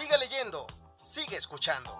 Sigue leyendo, sigue escuchando.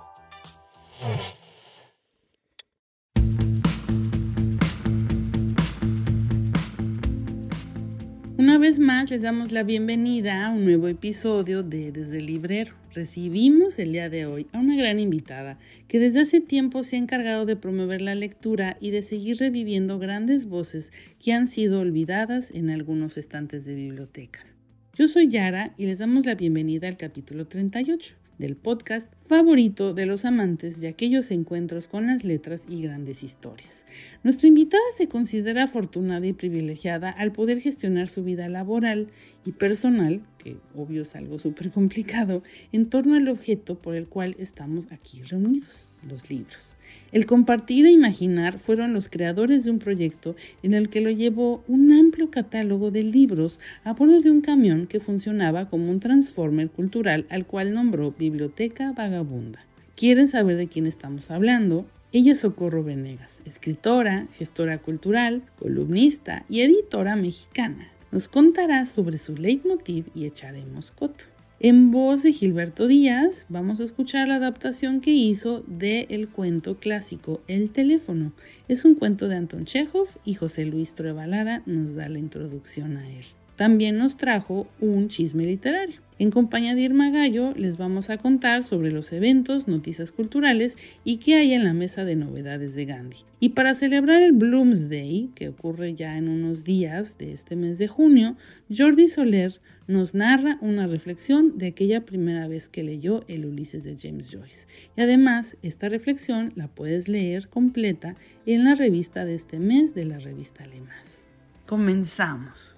Una vez más les damos la bienvenida a un nuevo episodio de Desde el Librero. Recibimos el día de hoy a una gran invitada que desde hace tiempo se ha encargado de promover la lectura y de seguir reviviendo grandes voces que han sido olvidadas en algunos estantes de bibliotecas. Yo soy Yara y les damos la bienvenida al capítulo 38 del podcast favorito de los amantes de aquellos encuentros con las letras y grandes historias. Nuestra invitada se considera afortunada y privilegiada al poder gestionar su vida laboral y personal, que obvio es algo súper complicado, en torno al objeto por el cual estamos aquí reunidos, los libros. El compartir e imaginar fueron los creadores de un proyecto en el que lo llevó un amplio catálogo de libros a bordo de un camión que funcionaba como un transformer cultural al cual nombró Biblioteca Vagabunda. ¿Quieren saber de quién estamos hablando? Ella es Socorro Venegas, escritora, gestora cultural, columnista y editora mexicana. Nos contará sobre su leitmotiv y echaremos coto. En voz de Gilberto Díaz, vamos a escuchar la adaptación que hizo de el cuento clásico El teléfono. Es un cuento de Anton Chekhov y José Luis Truebalara nos da la introducción a él. También nos trajo un chisme literario. En compañía de Irma Gallo les vamos a contar sobre los eventos, noticias culturales y qué hay en la mesa de novedades de Gandhi. Y para celebrar el Bloomsday, que ocurre ya en unos días de este mes de junio, Jordi Soler nos narra una reflexión de aquella primera vez que leyó el Ulises de James Joyce. Y además, esta reflexión la puedes leer completa en la revista de este mes de la revista Lemas. Comenzamos.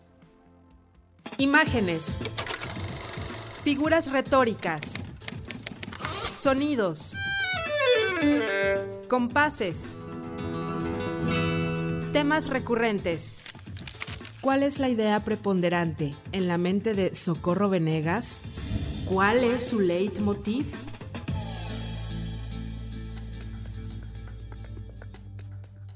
Imágenes. Figuras retóricas. Sonidos. Compases. Temas recurrentes. ¿Cuál es la idea preponderante en la mente de Socorro Venegas? ¿Cuál es su leitmotiv?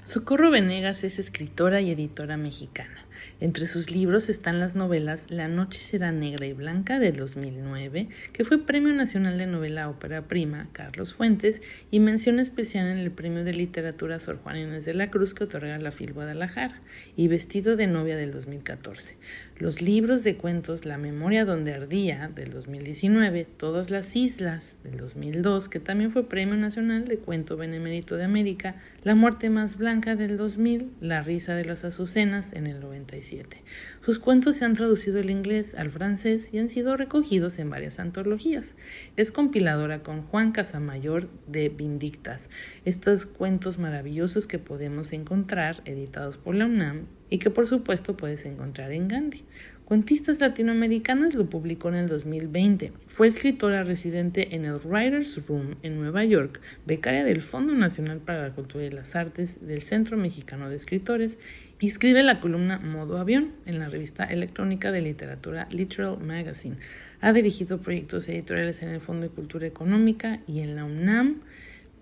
Socorro Venegas es escritora y editora mexicana. Entre sus libros están las novelas La noche será negra y blanca de 2009, que fue Premio Nacional de Novela Ópera Prima Carlos Fuentes y mención especial en el Premio de Literatura Sor Juan Inés de la Cruz que otorga la FIL Guadalajara y Vestido de novia del 2014. Los libros de cuentos La memoria donde ardía del 2019, Todas las islas del 2002, que también fue Premio Nacional de Cuento Benemérito de América, La muerte más blanca del 2000, La risa de las azucenas en el 97. Sus cuentos se han traducido al inglés, al francés y han sido recogidos en varias antologías. Es compiladora con Juan Casamayor de Vindictas, estos cuentos maravillosos que podemos encontrar editados por la UNAM y que por supuesto puedes encontrar en Gandhi. Cuentistas Latinoamericanas lo publicó en el 2020. Fue escritora residente en el Writers Room en Nueva York, becaria del Fondo Nacional para la Cultura y las Artes del Centro Mexicano de Escritores y escribe la columna Modo Avión en la revista electrónica de literatura Literal Magazine. Ha dirigido proyectos editoriales en el Fondo de Cultura Económica y en la UNAM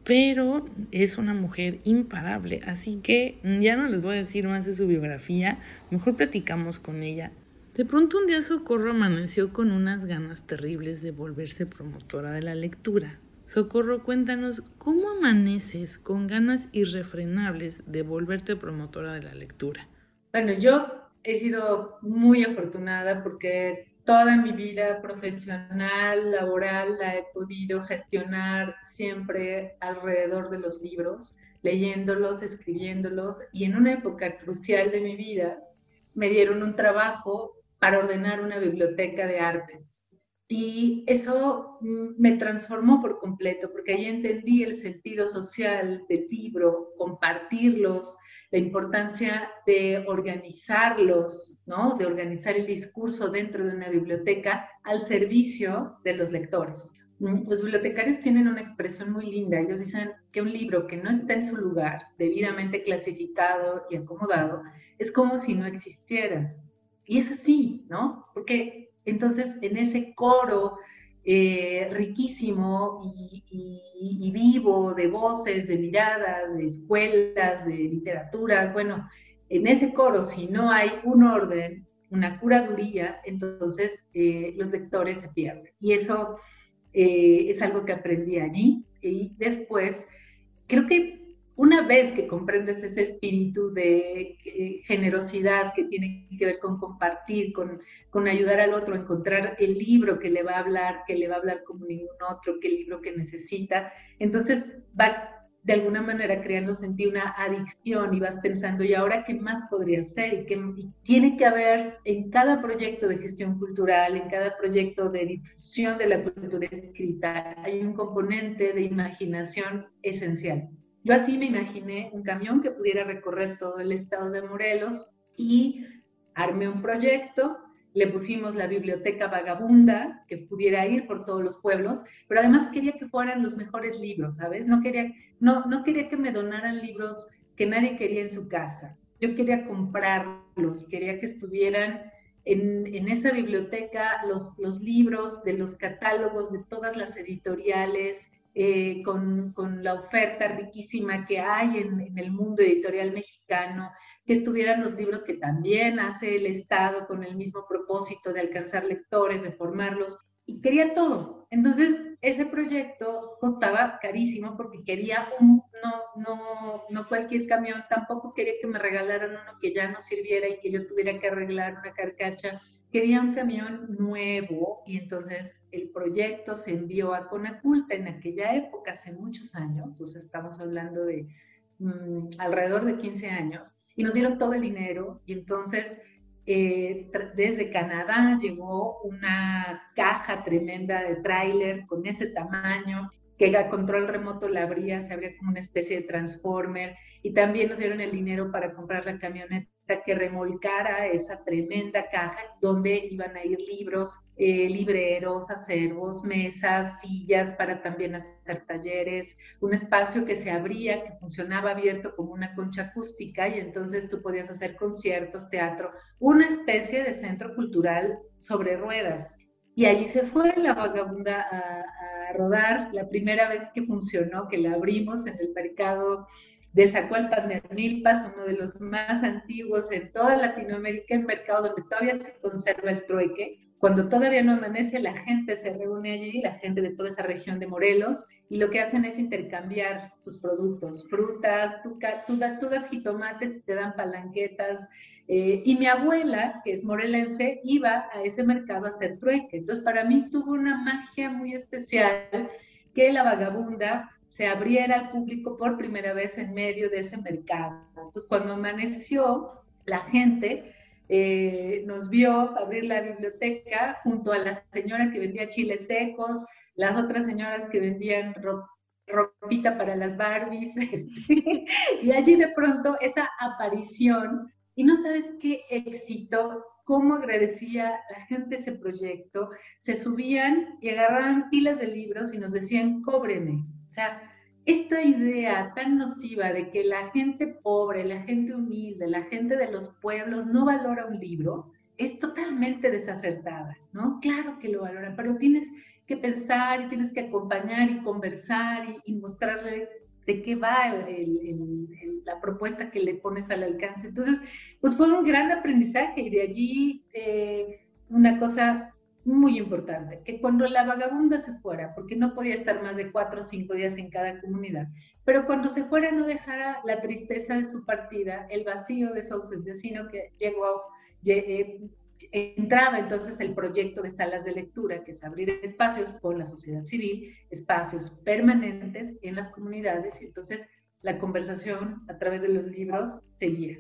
pero es una mujer imparable, así que ya no les voy a decir más de su biografía, mejor platicamos con ella. De pronto un día Socorro amaneció con unas ganas terribles de volverse promotora de la lectura. Socorro, cuéntanos, ¿cómo amaneces con ganas irrefrenables de volverte promotora de la lectura? Bueno, yo he sido muy afortunada porque toda mi vida profesional, laboral, la he podido gestionar siempre alrededor de los libros, leyéndolos, escribiéndolos, y en una época crucial de mi vida me dieron un trabajo para ordenar una biblioteca de artes. Y eso me transformó por completo, porque ahí entendí el sentido social del libro, compartirlos, la importancia de organizarlos, ¿no? De organizar el discurso dentro de una biblioteca al servicio de los lectores. Mm, los bibliotecarios tienen una expresión muy linda. Ellos dicen que un libro que no está en su lugar, debidamente clasificado y acomodado, es como si no existiera. Y es así, ¿no? Porque entonces en ese coro eh, riquísimo y, vivo de voces, de miradas, de escuelas, de literaturas. Bueno, en ese coro, si no hay un orden, una curaduría, entonces eh, los lectores se pierden. Y eso eh, es algo que aprendí allí. Y después, creo que una vez que comprendes ese espíritu de eh, generosidad que tiene que ver con compartir, con, ayudar al otro a encontrar el libro que le va a hablar, que le va a hablar como ningún otro, que el libro que necesita, entonces va de alguna manera creando en una adicción y vas pensando, ¿y ahora qué más podría ser? Y, que, tiene que haber en cada proyecto de gestión cultural, en cada proyecto de difusión de la cultura escrita, hay un componente de imaginación esencial. Yo así me imaginé un camión que pudiera recorrer todo el estado de Morelos y armé un proyecto, le pusimos la biblioteca vagabunda que pudiera ir por todos los pueblos, pero además quería que fueran los mejores libros, ¿sabes? No quería, no, no quería que me donaran libros que nadie quería en su casa. Yo quería comprarlos, quería que estuvieran en, esa biblioteca los libros de los catálogos de todas las editoriales, eh, con, la oferta riquísima que hay en, en, el mundo editorial mexicano, que estuvieran los libros que también hace el Estado con el mismo propósito de alcanzar lectores, de formarlos, y quería todo. Entonces, ese proyecto costaba carísimo porque quería un, no, no, no cualquier camión, tampoco quería que me regalaran uno que ya no sirviera y que yo tuviera que arreglar una carcacha, quería un camión nuevo y entonces el proyecto se envió a Conaculta en aquella época, hace muchos años, o sea, estamos hablando de mm, alrededor de 15 años, y nos dieron todo el dinero y entonces eh, desde Canadá llegó una caja tremenda de tráiler con ese tamaño, que a control remoto la abría, se abría como una especie de transformer, y también nos dieron el dinero para comprar la camioneta que remolcara esa tremenda caja donde iban a ir libros, eh, libreros, acervos, mesas, sillas para también hacer talleres, un espacio que se abría, que funcionaba abierto como una concha acústica y entonces tú podías hacer conciertos, teatro, una especie de centro cultural sobre ruedas. Y allí se fue la vagabunda a, a rodar la primera vez que funcionó, que la abrimos en el mercado de Zacualpan de Milpas, uno de los más antiguos en toda Latinoamérica, el mercado donde todavía se conserva el trueque. Cuando todavía no amanece, la gente se reúne allí, la gente de toda esa región de Morelos, y lo que hacen es intercambiar sus productos, frutas, tú, tú, tú das jitomates y te dan palanquetas. Eh, y mi abuela, que es morelense, iba a ese mercado a hacer trueque. Entonces, para mí tuvo una magia muy especial que la vagabunda se abriera al público por primera vez en medio de ese mercado. Entonces, cuando amaneció, la gente eh, nos vio abrir la biblioteca junto a la señora que vendía chiles secos, las otras señoras que vendían ropita para las Barbies, y allí de pronto esa aparición, y no sabes qué éxito, cómo agradecía la gente ese proyecto, se subían y agarraban pilas de libros y nos decían, cóbreme, o sea, esta idea tan nociva de que la gente pobre, la gente humilde, la gente de los pueblos no valora un libro, es totalmente desacertada, ¿no? Claro que lo valoran, pero tienes que pensar y tienes que acompañar y conversar y, mostrarle de qué va la propuesta que le pones al alcance. Entonces, pues fue un gran aprendizaje y de allí eh, una cosa muy importante, que cuando la vagabunda se fuera, porque no podía estar más de cuatro o cinco días en cada comunidad, pero cuando se fuera no dejara la tristeza de su partida, el vacío de su ausencia, sino que llegó, eh, entraba entonces el proyecto de salas de lectura, que es abrir espacios con la sociedad civil, espacios permanentes en las comunidades, y entonces la conversación a través de los libros seguía.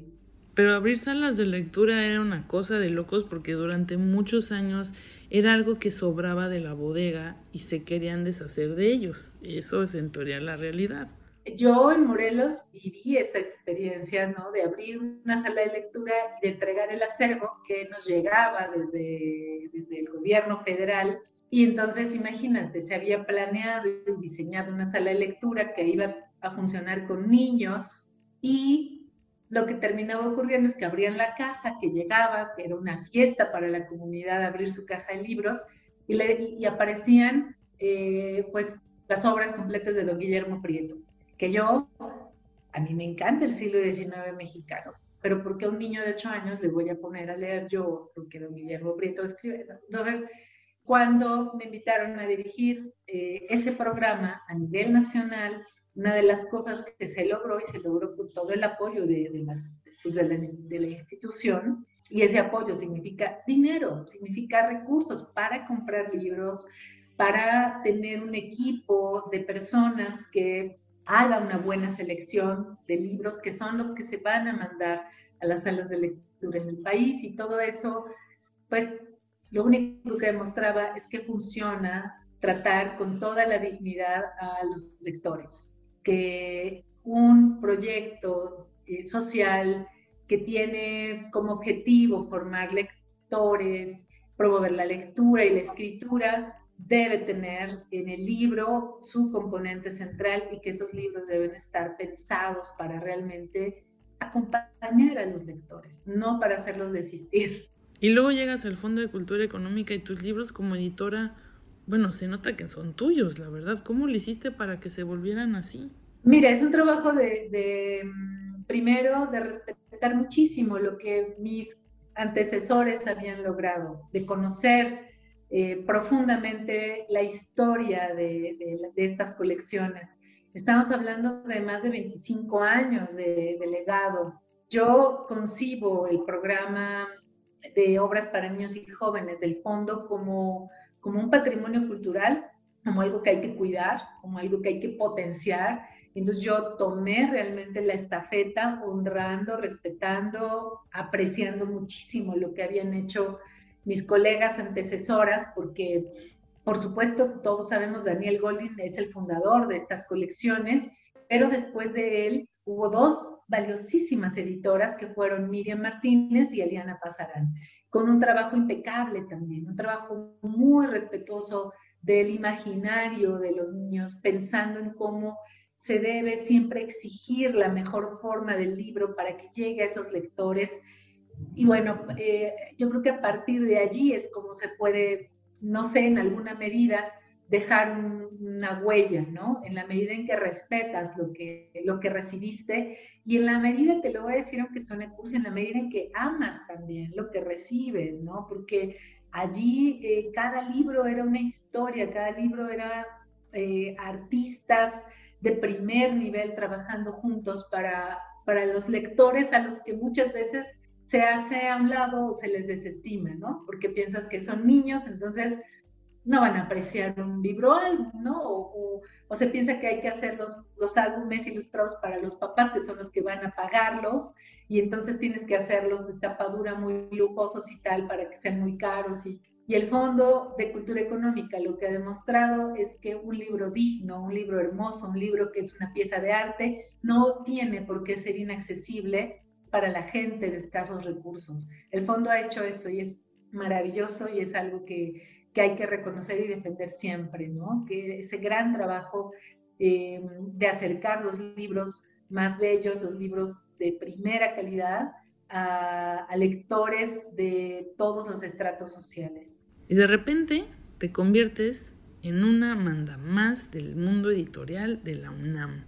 Pero abrir salas de lectura era una cosa de locos porque durante muchos años era algo que sobraba de la bodega y se querían deshacer de ellos. Eso es en teoría la realidad. yo en Morelos viví esta experiencia, ¿no? De abrir una sala de lectura y de entregar el acervo que nos llegaba desde, desde el gobierno federal. Y entonces, imagínate, se había planeado y diseñado una sala de lectura que iba a funcionar con niños y lo que terminaba ocurriendo es que abrían la caja que llegaba, que era una fiesta para la comunidad abrir su caja de libros, y, aparecían eh, pues las obras completas de don Guillermo Prieto que yo, a mí me encanta el siglo XIX mexicano, pero ¿por qué a un niño de 8 años le voy a poner a leer yo lo que don Guillermo Prieto escribe? Entonces, cuando me invitaron a dirigir eh, ese programa a nivel nacional, una de las cosas que se logró y se logró con todo el apoyo de, de, las, pues de, la, de la institución, y ese apoyo significa dinero, significa recursos para comprar libros, para tener un equipo de personas que haga una buena selección de libros que son los que se van a mandar a las salas de lectura en el país y todo eso, pues lo único que demostraba es que funciona tratar con toda la dignidad a los lectores, que un proyecto eh, social que tiene como objetivo formar lectores, promover la lectura y la escritura, debe tener en el libro su componente central y que esos libros deben estar pensados para realmente acompañar a los lectores, no para hacerlos desistir. Y luego llegas al Fondo de Cultura Económica y tus libros como editora, bueno, se nota que son tuyos, la verdad. ¿Cómo lo hiciste para que se volvieran así? Mira, es un trabajo de, de mm, primero, de respetar muchísimo lo que mis antecesores habían logrado, de conocer eh, profundamente la historia de, estas colecciones. Estamos hablando de más de 25 años de, legado. Yo concibo el programa de obras para niños y jóvenes del fondo como, como un patrimonio cultural, como algo que hay que cuidar, como algo que hay que potenciar. Entonces yo tomé realmente la estafeta honrando, respetando, apreciando muchísimo lo que habían hecho mis colegas antecesoras, porque por supuesto todos sabemos Daniel Goldin es el fundador de estas colecciones, pero después de él hubo dos valiosísimas editoras que fueron Miriam Martínez y Eliana Pasarán, con un trabajo impecable también, un trabajo muy respetuoso del imaginario de los niños, pensando en cómo se debe siempre exigir la mejor forma del libro para que llegue a esos lectores y bueno, eh, yo creo que a partir de allí es como se puede, no sé, en alguna medida dejar una huella, ¿no? En la medida en que respetas lo que, lo que recibiste y en la medida, te lo voy a decir aunque suene en la medida en que amas también lo que recibes, ¿no? Porque allí eh, cada libro era una historia, cada libro era eh, artistas de primer nivel trabajando juntos para, para los lectores a los que muchas veces se hace a un lado o se les desestima, ¿no? Porque piensas que son niños, entonces no van a apreciar un libro álbum, ¿no? O, se piensa que hay que hacer los, los álbumes ilustrados para los papás, que son los que van a pagarlos, y entonces tienes que hacerlos de tapadura muy lujosos y tal para que sean muy caros. Y, y el Fondo de Cultura Económica lo que ha demostrado es que un libro digno, un libro hermoso, un libro que es una pieza de arte, no tiene por qué ser inaccesible para la gente de escasos recursos. El fondo ha hecho eso y es maravilloso y es algo que, hay que reconocer y defender siempre, ¿no? Que ese gran trabajo eh, de acercar los libros más bellos, los libros de primera calidad a, a lectores de todos los estratos sociales. Y de repente te conviertes en una manda más del mundo editorial de la UNAM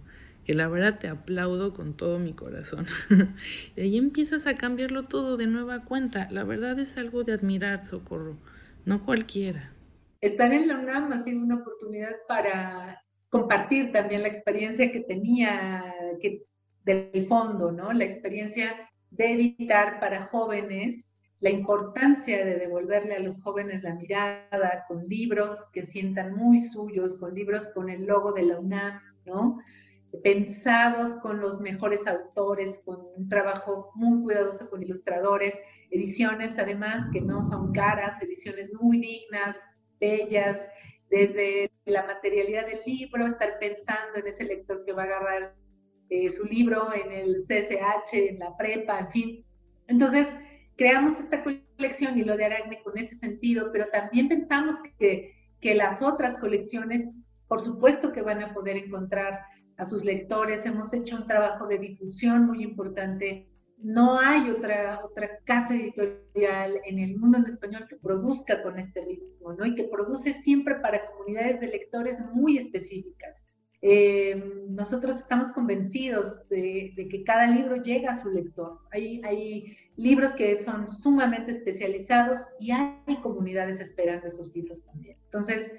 que la verdad te aplaudo con todo mi corazón. y ahí empiezas a cambiarlo todo de nueva cuenta. La verdad es algo de admirar, Socorro, no cualquiera. Estar en la UNAM ha sido una oportunidad para compartir también la experiencia que tenía que, del fondo, ¿no? La experiencia de editar para jóvenes, la importancia de devolverle a los jóvenes la mirada con libros que sientan muy suyos, con libros con el logo de la UNAM, ¿no? Pensados con los mejores autores, con un trabajo muy cuidadoso con ilustradores, ediciones además que no son caras, ediciones muy dignas, bellas, desde la materialidad del libro, estar pensando en ese lector que va a agarrar eh, su libro en el CSH, en la prepa, en fin. Entonces, creamos esta colección y lo de Aragne con ese sentido, pero también pensamos que, que las otras colecciones, por supuesto que van a poder encontrar a sus lectores. Hemos hecho un trabajo de difusión muy importante. No hay otra, otra casa editorial en el mundo en español que produzca con este ritmo, ¿no? Y que produce siempre para comunidades de lectores muy específicas. Eh, nosotros estamos convencidos de, que cada libro llega a su lector. Hay, hay libros que son sumamente especializados y hay comunidades esperando esos libros también. Entonces,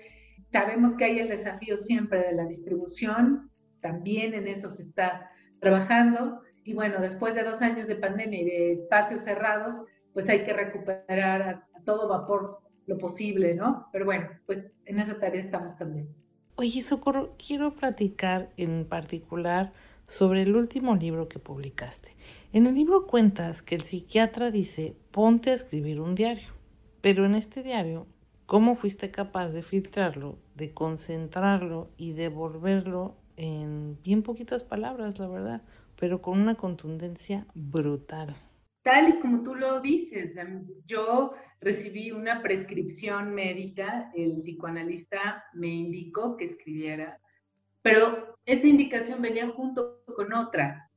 sabemos que hay el desafío siempre de la distribución, también en eso se está trabajando. Y bueno, después de dos años de pandemia y de espacios cerrados, pues hay que recuperar a, todo vapor lo posible, ¿no? Pero bueno, pues en esa tarea estamos también. Oye, Socorro, quiero platicar en particular sobre el último libro que publicaste. En el libro cuentas que el psiquiatra dice, ponte a escribir un diario, pero en este diario, ¿cómo fuiste capaz de filtrarlo, de concentrarlo y devolverlo en bien poquitas palabras, la verdad, pero con una contundencia brutal? Tal y como tú lo dices, em, yo recibí una prescripción médica, el psicoanalista me indicó que escribiera, pero esa indicación venía junto con otra,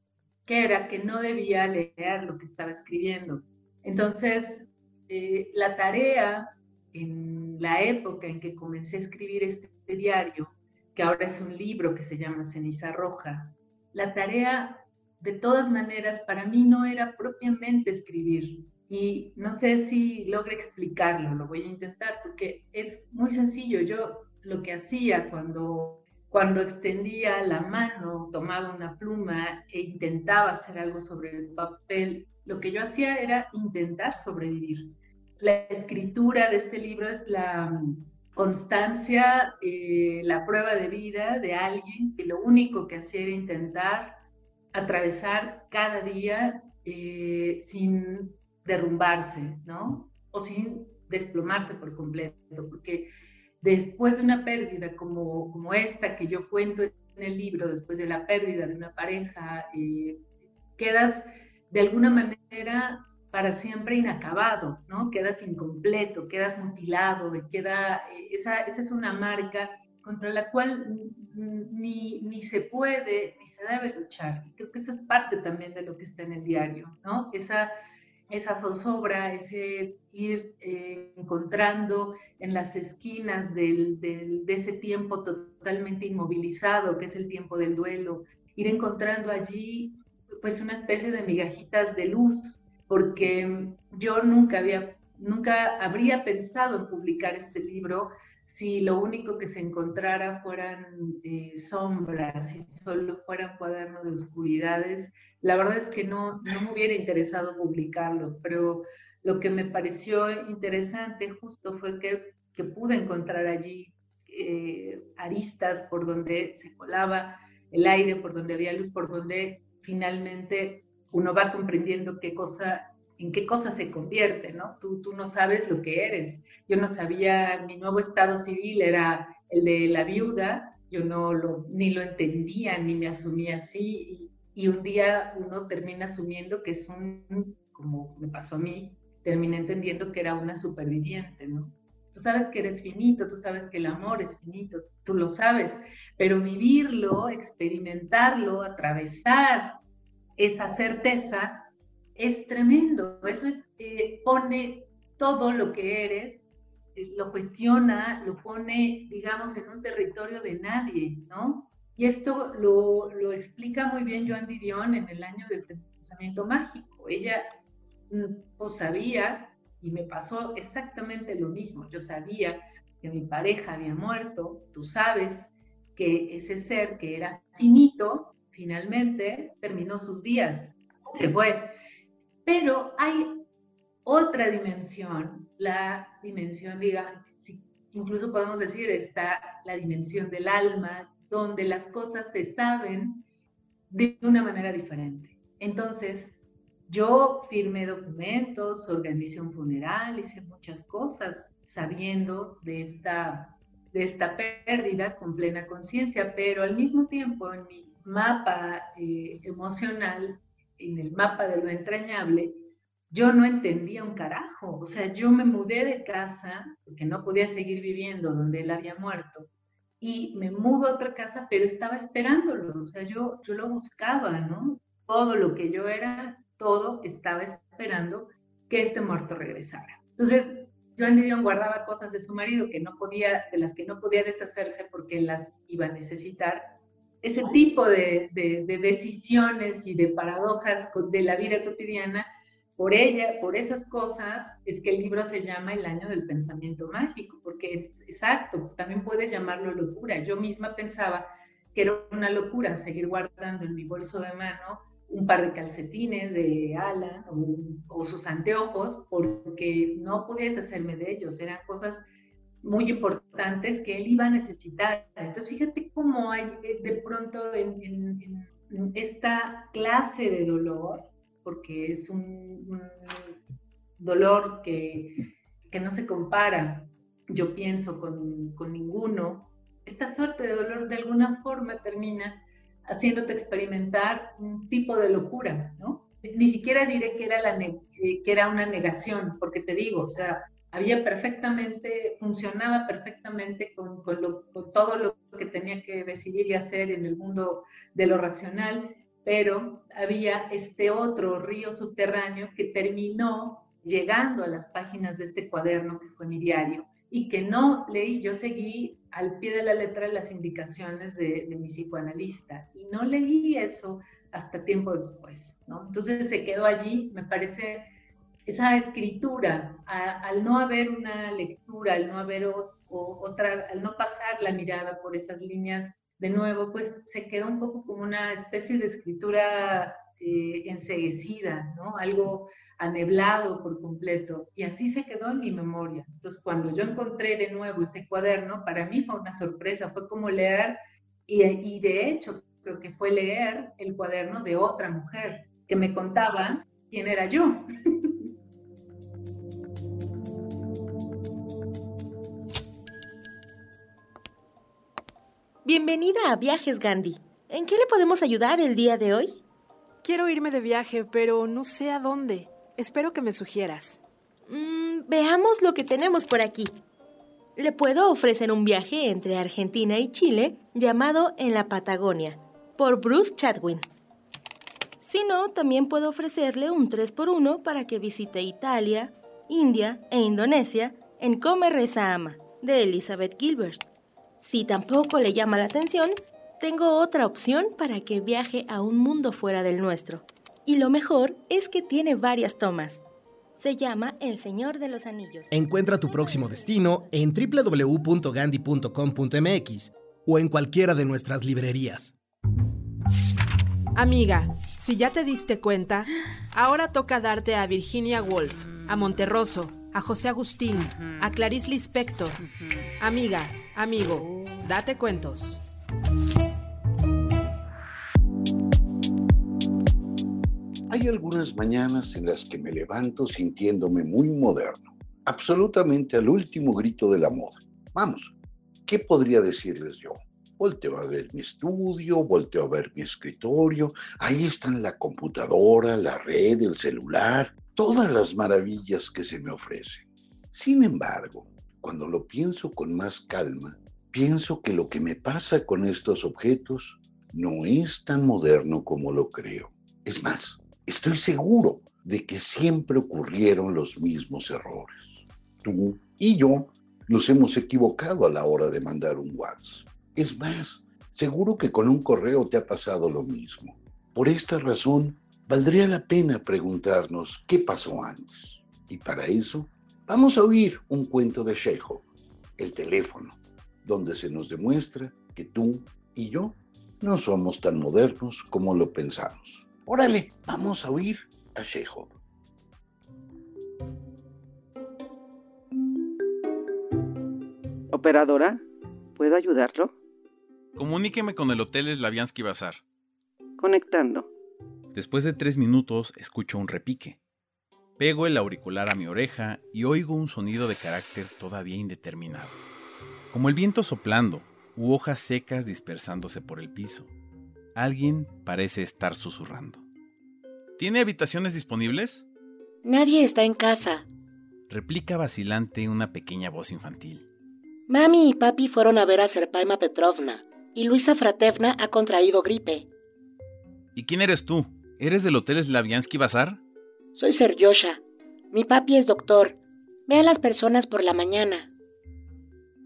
que era que no debía leer lo que estaba escribiendo. Entonces, eh, la tarea en la época en que comencé a escribir este diario, que ahora es un libro que se llama Ceniza Roja, la tarea de todas maneras, para mí no era propiamente escribir. Y no sé si logro explicarlo, lo voy a intentar, porque es muy sencillo. Yo lo que hacía cuando, cuando extendía la mano, tomaba una pluma e intentaba hacer algo sobre el papel, lo que yo hacía era intentar sobrevivir. La escritura de este libro es la constancia, eh, la prueba de vida de alguien que lo único que hacía era intentar atravesar cada día eh, sin derrumbarse, ¿no? O sin desplomarse por completo, porque después de una pérdida como, como esta que yo cuento en el libro, después de la pérdida de una pareja, eh, quedas de alguna manera para siempre inacabado, ¿no? Quedas incompleto, quedas mutilado, queda, eh, esa, esa es una marca contra la cual ni, ni, se puede ni se debe luchar. Creo que eso es parte también de lo que está en el diario, ¿no? Esa, esa zozobra, ese ir eh, encontrando en las esquinas del, del, de ese tiempo totalmente inmovilizado, que es el tiempo del duelo, ir encontrando allí pues una especie de migajitas de luz, porque yo nunca había, nunca habría pensado en publicar este libro si lo único que se encontrara fueran eh, sombras, si solo fuera un cuaderno de oscuridades, la verdad es que no, no me hubiera interesado publicarlo, pero lo que me pareció interesante justo fue que, que pude encontrar allí eh, aristas por donde se colaba el aire, por donde había luz, por donde finalmente uno va comprendiendo qué cosa en qué cosa se convierte, ¿no? Tú, tú no sabes lo que eres. Yo no sabía, mi nuevo estado civil era el de la viuda, yo no lo, ni lo entendía, ni me asumía así, y, un día uno termina asumiendo que es un, como me pasó a mí, terminé entendiendo que era una superviviente, ¿no? Tú sabes que eres finito, tú sabes que el amor es finito, tú lo sabes, pero vivirlo, experimentarlo, atravesar esa certeza, es tremendo. Eso es, eh, pone todo lo que eres, eh, lo cuestiona, lo pone, digamos, en un territorio de nadie, ¿no? Y esto lo, lo explica muy bien Joan Didion en el año del pensamiento mágico. Ella mm, pues, sabía, y me pasó exactamente lo mismo, yo sabía que mi pareja había muerto, tú sabes que ese ser que era finito, finalmente terminó sus días, se fue. Pero hay otra dimensión, la dimensión, diga, incluso podemos decir, está la dimensión del alma, donde las cosas se saben de una manera diferente. Entonces, yo firmé documentos, organicé un funeral, hice muchas cosas sabiendo de esta de esta pérdida con plena conciencia, pero al mismo tiempo en mi mapa eh, emocional, en el mapa de lo entrañable, yo no entendía un carajo. O sea, yo me mudé de casa porque no podía seguir viviendo donde él había muerto y me mudo a otra casa, pero estaba esperándolo. O sea, yo, yo lo buscaba, ¿no? Todo lo que yo era, todo estaba esperando que este muerto regresara. Entonces, Joan Didion guardaba cosas de su marido que no podía, de las que no podía deshacerse porque las iba a necesitar. Ese tipo de, de, de decisiones y de paradojas de la vida cotidiana por ella, por esas cosas, es que el libro se llama El año del pensamiento mágico, porque exacto, también puedes llamarlo locura. Yo misma pensaba que era una locura seguir guardando en mi bolso de mano un par de calcetines de ala o, sus anteojos, porque no podía deshacerme de ellos, eran cosas muy importantes que él iba a necesitar. Entonces, fíjate cómo hay de pronto en esta clase de dolor, porque es un, dolor que, no se compara, yo pienso, con, con, ninguno. Esta suerte de dolor de alguna forma termina haciéndote experimentar un tipo de locura, ¿no? Ni siquiera diré que era, la eh, que era una negación, porque te digo, o sea, había perfectamente, funcionaba perfectamente con, con, todo lo que tenía que decidir y hacer en el mundo de lo racional, pero había este otro río subterráneo que terminó llegando a las páginas de este cuaderno que fue mi diario y que no leí, yo seguí al pie de la letra las indicaciones de, mi psicoanalista y no leí eso hasta tiempo después, ¿no? Entonces se quedó allí, me parece, esa escritura, al no haber una lectura, al no haber otra, al no pasar la mirada por esas líneas de nuevo, pues se queda un poco como una especie de escritura eh, ¿no? Algo aneblado por completo. Y así se quedó en mi memoria. Entonces, cuando yo encontré de nuevo ese cuaderno, para mí fue una sorpresa, fue como leer, y, y de hecho, creo que fue leer el cuaderno de otra mujer que me contaba quién era yo. Bienvenida a Viajes Gandhi. ¿En qué le podemos ayudar el día de hoy? Quiero irme de viaje, pero no sé a dónde. Espero que me sugieras. Mm, veamos lo que tenemos por aquí. Le puedo ofrecer un viaje entre Argentina y Chile llamado En la Patagonia, por Bruce Chadwin. Si no, también puedo ofrecerle un 3x1 para que visite Italia, India e Indonesia en Come Reza Ama, de Elizabeth Gilbert. Si tampoco le llama la atención, tengo otra opción para que viaje a un mundo fuera del nuestro. Y lo mejor es que tiene varias tomas. Se llama El Señor de los Anillos. Encuentra tu próximo destino en www.gandhi.com.mx o en cualquiera de nuestras librerías. Amiga, si ya te diste cuenta, ahora toca darte a Virginia Woolf, a Monterroso, a José Agustín, a Clarice Lispector. Amiga, amigo, date cuentos. Hay algunas mañanas en las que me levanto sintiéndome muy moderno, absolutamente al último grito de la moda. Vamos, ¿qué podría decirles yo? Volteo a ver mi estudio, volteo a ver mi escritorio, ahí están la computadora, la red, el celular, todas las maravillas que se me ofrecen. Sin embargo, cuando lo pienso con más calma, pienso que lo que me pasa con estos objetos no es tan moderno como lo creo. Es más, estoy seguro de que siempre ocurrieron los mismos errores. Tú y yo nos hemos equivocado a la hora de mandar un WhatsApp. Es más, seguro que con un correo te ha pasado lo mismo. Por esta razón, valdría la pena preguntarnos qué pasó antes. Y para eso, vamos a oír un cuento de Chekhov, El teléfono, donde se nos demuestra que tú y yo no somos tan modernos como lo pensamos. Órale, vamos a oír a Chekhov. Operadora, ¿puedo ayudarlo? Comuníqueme con el Hotel Slaviansky Bazar. Conectando. Después de tres minutos escucho un repique. Pego el auricular a mi oreja y oigo un sonido de carácter todavía indeterminado. como el viento soplando u hojas secas dispersándose por el piso. Alguien parece estar susurrando. ¿Tiene habitaciones disponibles? Nadie está en casa. Replica vacilante una pequeña voz infantil. Mami y papi fueron a ver a Serpaima Petrovna y Luisa Fratevna ha contraído gripe. ¿Y quién eres tú? ¿Eres del Hotel Slaviansky Bazar? Soy Serjosha. Mi papi es doctor. Ve a las personas por la mañana.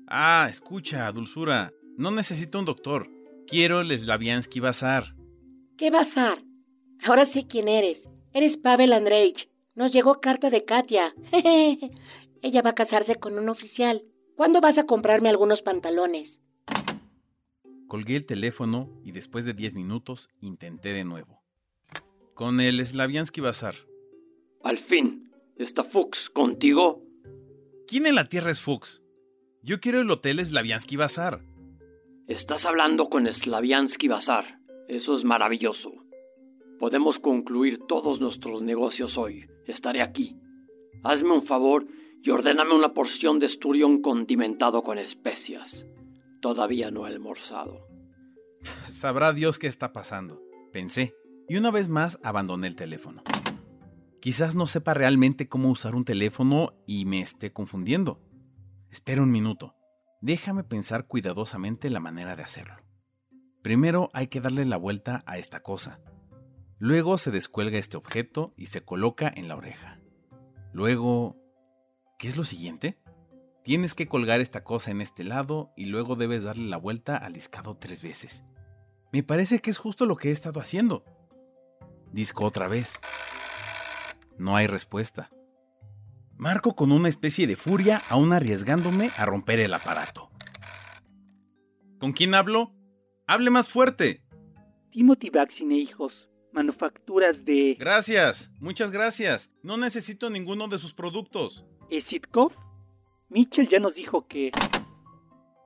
Ah, escucha, dulzura. No necesito un doctor. Quiero el Slaviansky Bazar. ¿Qué bazar? Ahora sé quién eres. Eres Pavel Andreich. Nos llegó carta de Katia. Ella va a casarse con un oficial. ¿Cuándo vas a comprarme algunos pantalones? Colgué el teléfono y después de diez minutos intenté de nuevo. Con el Slaviansky Bazar. Al fin, ¿está Fuchs contigo? ¿Quién en la Tierra es Fuchs? Yo quiero el hotel Slaviansky Bazar. Estás hablando con Slaviansky Bazar. Eso es maravilloso. Podemos concluir todos nuestros negocios hoy. Estaré aquí. Hazme un favor y ordéname una porción de esturión condimentado con especias. Todavía no he almorzado. Sabrá Dios qué está pasando, pensé, y una vez más abandoné el teléfono. Quizás no sepa realmente cómo usar un teléfono y me esté confundiendo. Espera un minuto. Déjame pensar cuidadosamente la manera de hacerlo. Primero hay que darle la vuelta a esta cosa. Luego se descuelga este objeto y se coloca en la oreja. Luego... ¿Qué es lo siguiente? Tienes que colgar esta cosa en este lado y luego debes darle la vuelta al discado tres veces. Me parece que es justo lo que he estado haciendo. Disco otra vez. No hay respuesta. Marco con una especie de furia, aún arriesgándome a romper el aparato. ¿Con quién hablo? ¡Hable más fuerte! Timothy Vaccine Hijos, manufacturas de... Gracias, muchas gracias. No necesito ninguno de sus productos. ¿Esitkov? Mitchell ya nos dijo que...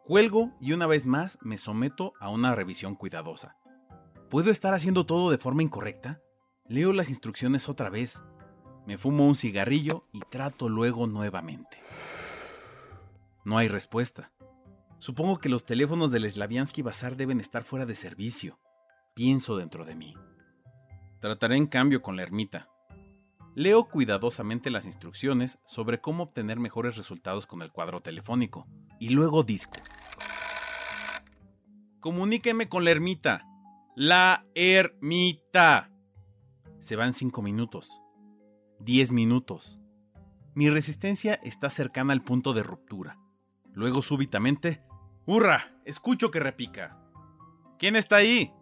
Cuelgo y una vez más me someto a una revisión cuidadosa. ¿Puedo estar haciendo todo de forma incorrecta? Leo las instrucciones otra vez. Me fumo un cigarrillo y trato luego nuevamente. No hay respuesta. Supongo que los teléfonos del Slaviansky Bazar deben estar fuera de servicio. Pienso dentro de mí. Trataré en cambio con la ermita. Leo cuidadosamente las instrucciones sobre cómo obtener mejores resultados con el cuadro telefónico y luego disco. Comuníqueme con la ermita. La ermita. Se van cinco minutos. Diez minutos. Mi resistencia está cercana al punto de ruptura. Luego súbitamente... ¡Hurra! Escucho que repica. ¿Quién está ahí?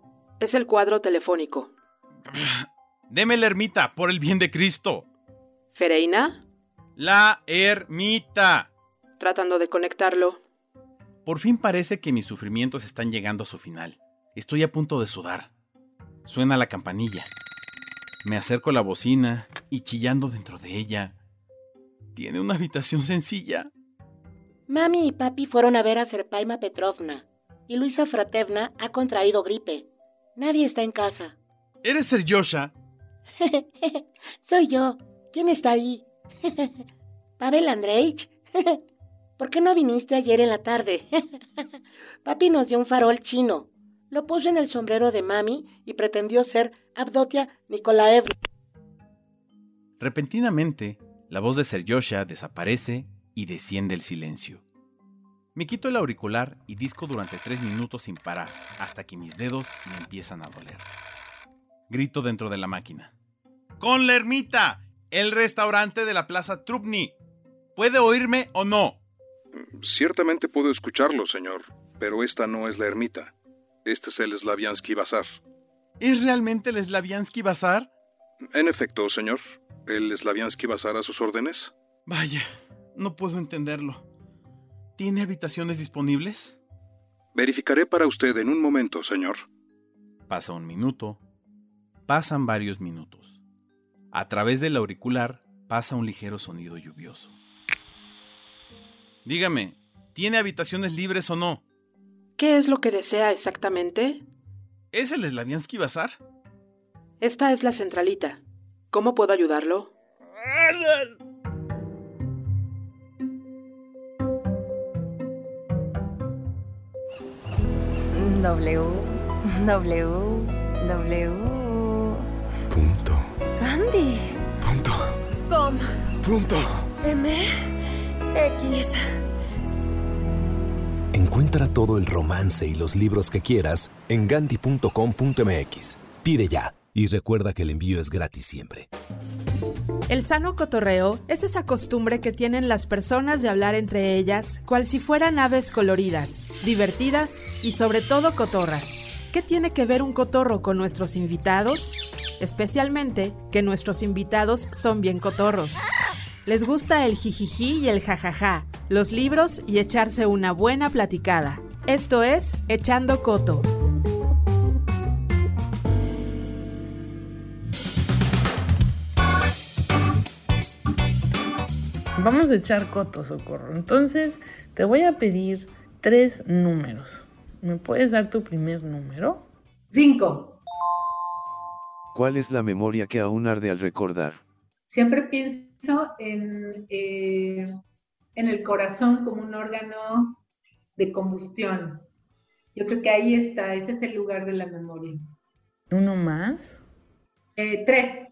Es el cuadro telefónico. Deme la ermita, por el bien de Cristo. ¿Fereina? La ermita. Tratando de conectarlo. Por fin parece que mis sufrimientos están llegando a su final. Estoy a punto de sudar. Suena la campanilla. Me acerco a la bocina y chillando dentro de ella. ¿Tiene una habitación sencilla? Mami y papi fueron a ver a Serpaima Petrovna y Luisa Fratevna ha contraído gripe. Nadie está en casa. ¿Eres Serjosha? Soy yo. ¿Quién está ahí? Pavel Andreich. ¿Por qué no viniste ayer en la tarde? Papi nos dio un farol chino. Lo puso en el sombrero de mami y pretendió ser Abdotia Nikolaevna. Repentinamente, la voz de Serjosha desaparece y desciende el silencio. Me quito el auricular y disco durante tres minutos sin parar, hasta que mis dedos me empiezan a doler. Grito dentro de la máquina. ¡Con la ermita! El restaurante de la Plaza Trupni. ¿Puede oírme o no? Ciertamente puedo escucharlo, señor, pero esta no es la ermita. Este es el Slaviansky Bazar. ¿Es realmente el Slaviansky Bazar? En efecto, señor. ¿El Slaviansky Bazar a sus órdenes? Vaya, no puedo entenderlo. ¿Tiene habitaciones disponibles? Verificaré para usted en un momento, señor. Pasa un minuto. Pasan varios minutos. A través del auricular pasa un ligero sonido lluvioso. Dígame, ¿tiene habitaciones libres o no? ¿Qué es lo que desea exactamente? ¿Es el Slaviansky Bazar? Esta es la centralita. ¿Cómo puedo ayudarlo? W, W, W. Punto. Gandhi. Punto. Com. Punto. M. X. Encuentra todo el romance y los libros que quieras en gandhi.com.mx. Pide ya y recuerda que el envío es gratis siempre. El sano cotorreo es esa costumbre que tienen las personas de hablar entre ellas, cual si fueran aves coloridas, divertidas y sobre todo cotorras. ¿Qué tiene que ver un cotorro con nuestros invitados? Especialmente que nuestros invitados son bien cotorros. Les gusta el jijiji y el jajaja, los libros y echarse una buena platicada. Esto es Echando Coto. Vamos a echar coto, socorro. Entonces, te voy a pedir tres números. ¿Me puedes dar tu primer número? Cinco. ¿Cuál es la memoria que aún arde al recordar? Siempre pienso en, eh, en el corazón como un órgano de combustión. Yo creo que ahí está, ese es el lugar de la memoria. ¿Uno más? Eh, tres.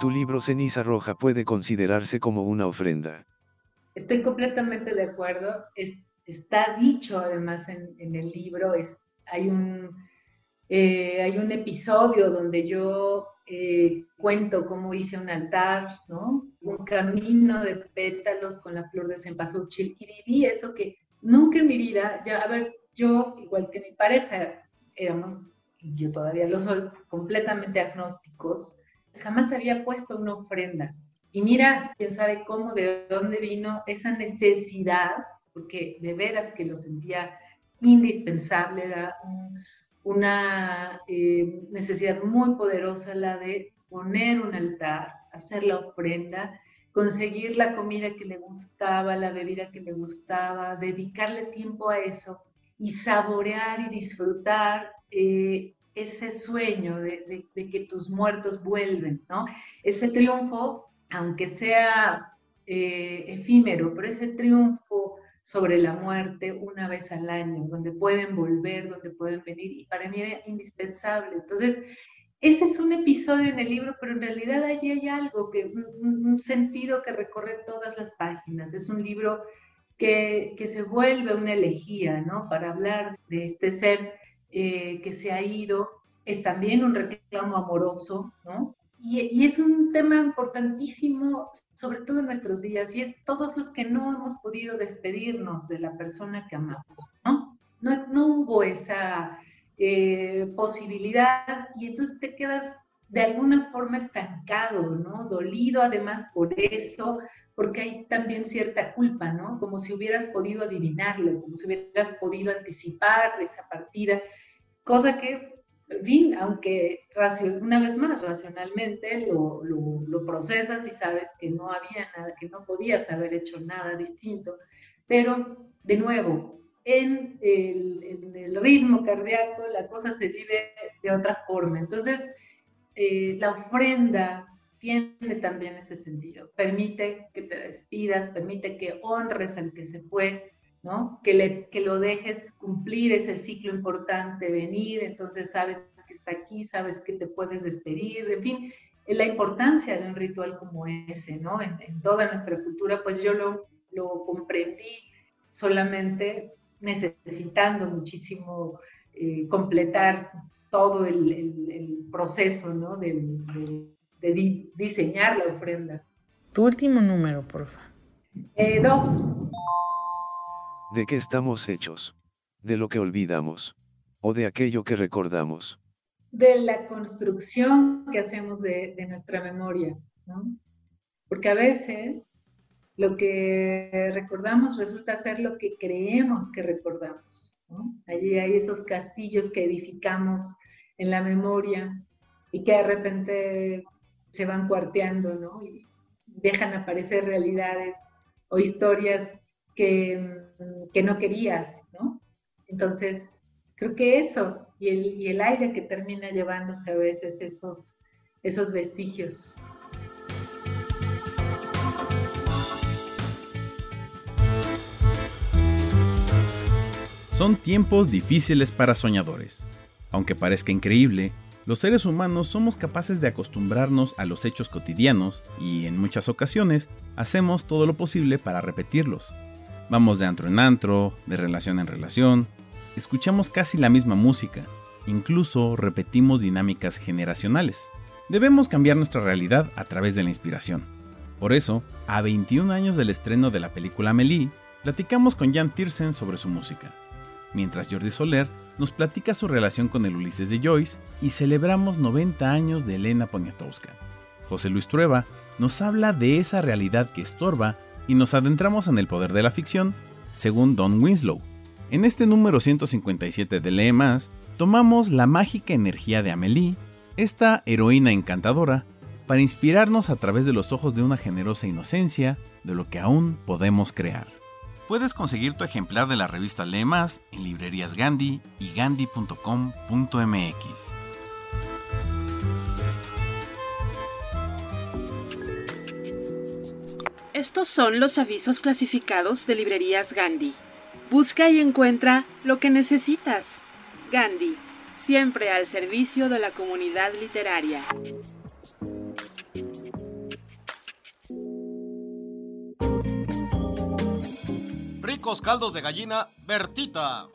Tu libro Ceniza Roja puede considerarse como una ofrenda. Estoy completamente de acuerdo. Es- está dicho además en, en el libro, es, hay, un, eh, hay un episodio donde yo eh, cuento cómo hice un altar, ¿no? Un camino de pétalos con la flor de cempasúchil y viví eso que nunca en mi vida, ya, a ver, yo, igual que mi pareja, éramos, yo todavía lo soy, completamente agnósticos, jamás había puesto una ofrenda. Y mira, quién sabe cómo, de dónde vino esa necesidad, porque de veras que lo sentía indispensable, era un- una eh, necesidad muy poderosa la de poner un altar, hacer la ofrenda, conseguir la comida que le gustaba, la bebida que le gustaba, dedicarle tiempo a eso y saborear y disfrutar eh, ese sueño de, de- de que tus muertos vuelven, ¿no? Ese triunfo, aunque sea eh, efímero, pero ese triunfo sobre la muerte una vez al año, donde pueden volver, donde pueden venir, y para mí era indispensable. Entonces, ese es un episodio en el libro, pero en realidad allí hay algo, que, un, sentido que recorre todas las páginas. Es un libro que, que se vuelve una elegía, ¿no? Para hablar de este ser eh, que se ha ido, es también un reclamo amoroso, ¿no? Y, y es un tema importantísimo, sobre todo en nuestros días, y es todos los que no hemos podido despedirnos de la persona que amamos, ¿no? No, no hubo esa eh, posibilidad y entonces te quedas de alguna forma estancado, ¿no? Dolido además por eso, porque hay también cierta culpa, ¿no? Como si hubieras podido adivinarlo, como si hubieras podido anticipar esa partida, cosa que, en fin, aunque una vez más racionalmente lo, procesas y sabes que no había nada, que no podías haber hecho nada distinto, pero de nuevo, en el, en el ritmo cardíaco la cosa se vive de otra forma. Entonces, eh, la ofrenda tiene también ese sentido. Permite que te despidas, permite que honres al que se fue, ¿no? Que, le, que lo dejes cumplir ese ciclo importante, venir, entonces sabes que está aquí, sabes que te puedes despedir, en fin, la importancia de un ritual como ese, ¿no? En, en toda nuestra cultura, pues yo lo, lo comprendí solamente necesitando muchísimo eh, completar todo el, el- el proceso, ¿no? Del- del- de di- diseñar la ofrenda. Tu último número, porfa. Eh, dos, ¿De qué estamos hechos? ¿De lo que olvidamos? ¿O de aquello que recordamos? de la construcción que hacemos de, nuestra memoria, ¿no? Porque a veces lo que recordamos resulta ser lo que creemos que recordamos, ¿no? Allí hay esos castillos que edificamos en la memoria y que de repente se van cuarteando, ¿no? Y dejan aparecer realidades o historias que, mm, que no querías, ¿no? Entonces, creo que eso y el, y el aire que termina llevándose a veces esos, esos vestigios. Son tiempos difíciles para soñadores. Aunque parezca increíble, los seres humanos somos capaces de acostumbrarnos a los hechos cotidianos y en muchas ocasiones hacemos todo lo posible para repetirlos. Vamos de antro en antro, de relación en relación, escuchamos casi la misma música, incluso repetimos dinámicas generacionales. Debemos cambiar nuestra realidad a través de la inspiración. Por eso, a 21 años del estreno de la película Amélie, platicamos con Jan Tiersen sobre su música mientras Jordi Soler nos platica su relación con el Ulises de Joyce y celebramos 90 años de Elena Poniatowska. José Luis Trueba nos habla de esa realidad que estorba y nos adentramos en el poder de la ficción, según Don Winslow. En este número 157 de Lee Más, tomamos la mágica energía de Amélie, esta heroína encantadora, para inspirarnos a través de los ojos de una generosa inocencia de lo que aún podemos crear. Puedes conseguir tu ejemplar de la revista Lee Más en librerías Gandhi y gandhi.com.mx. Estos son los avisos clasificados de librerías Gandhi. Busca y encuentra lo que necesitas. Gandhi, siempre al servicio de la comunidad literaria. ricos caldos de gallina Bertita.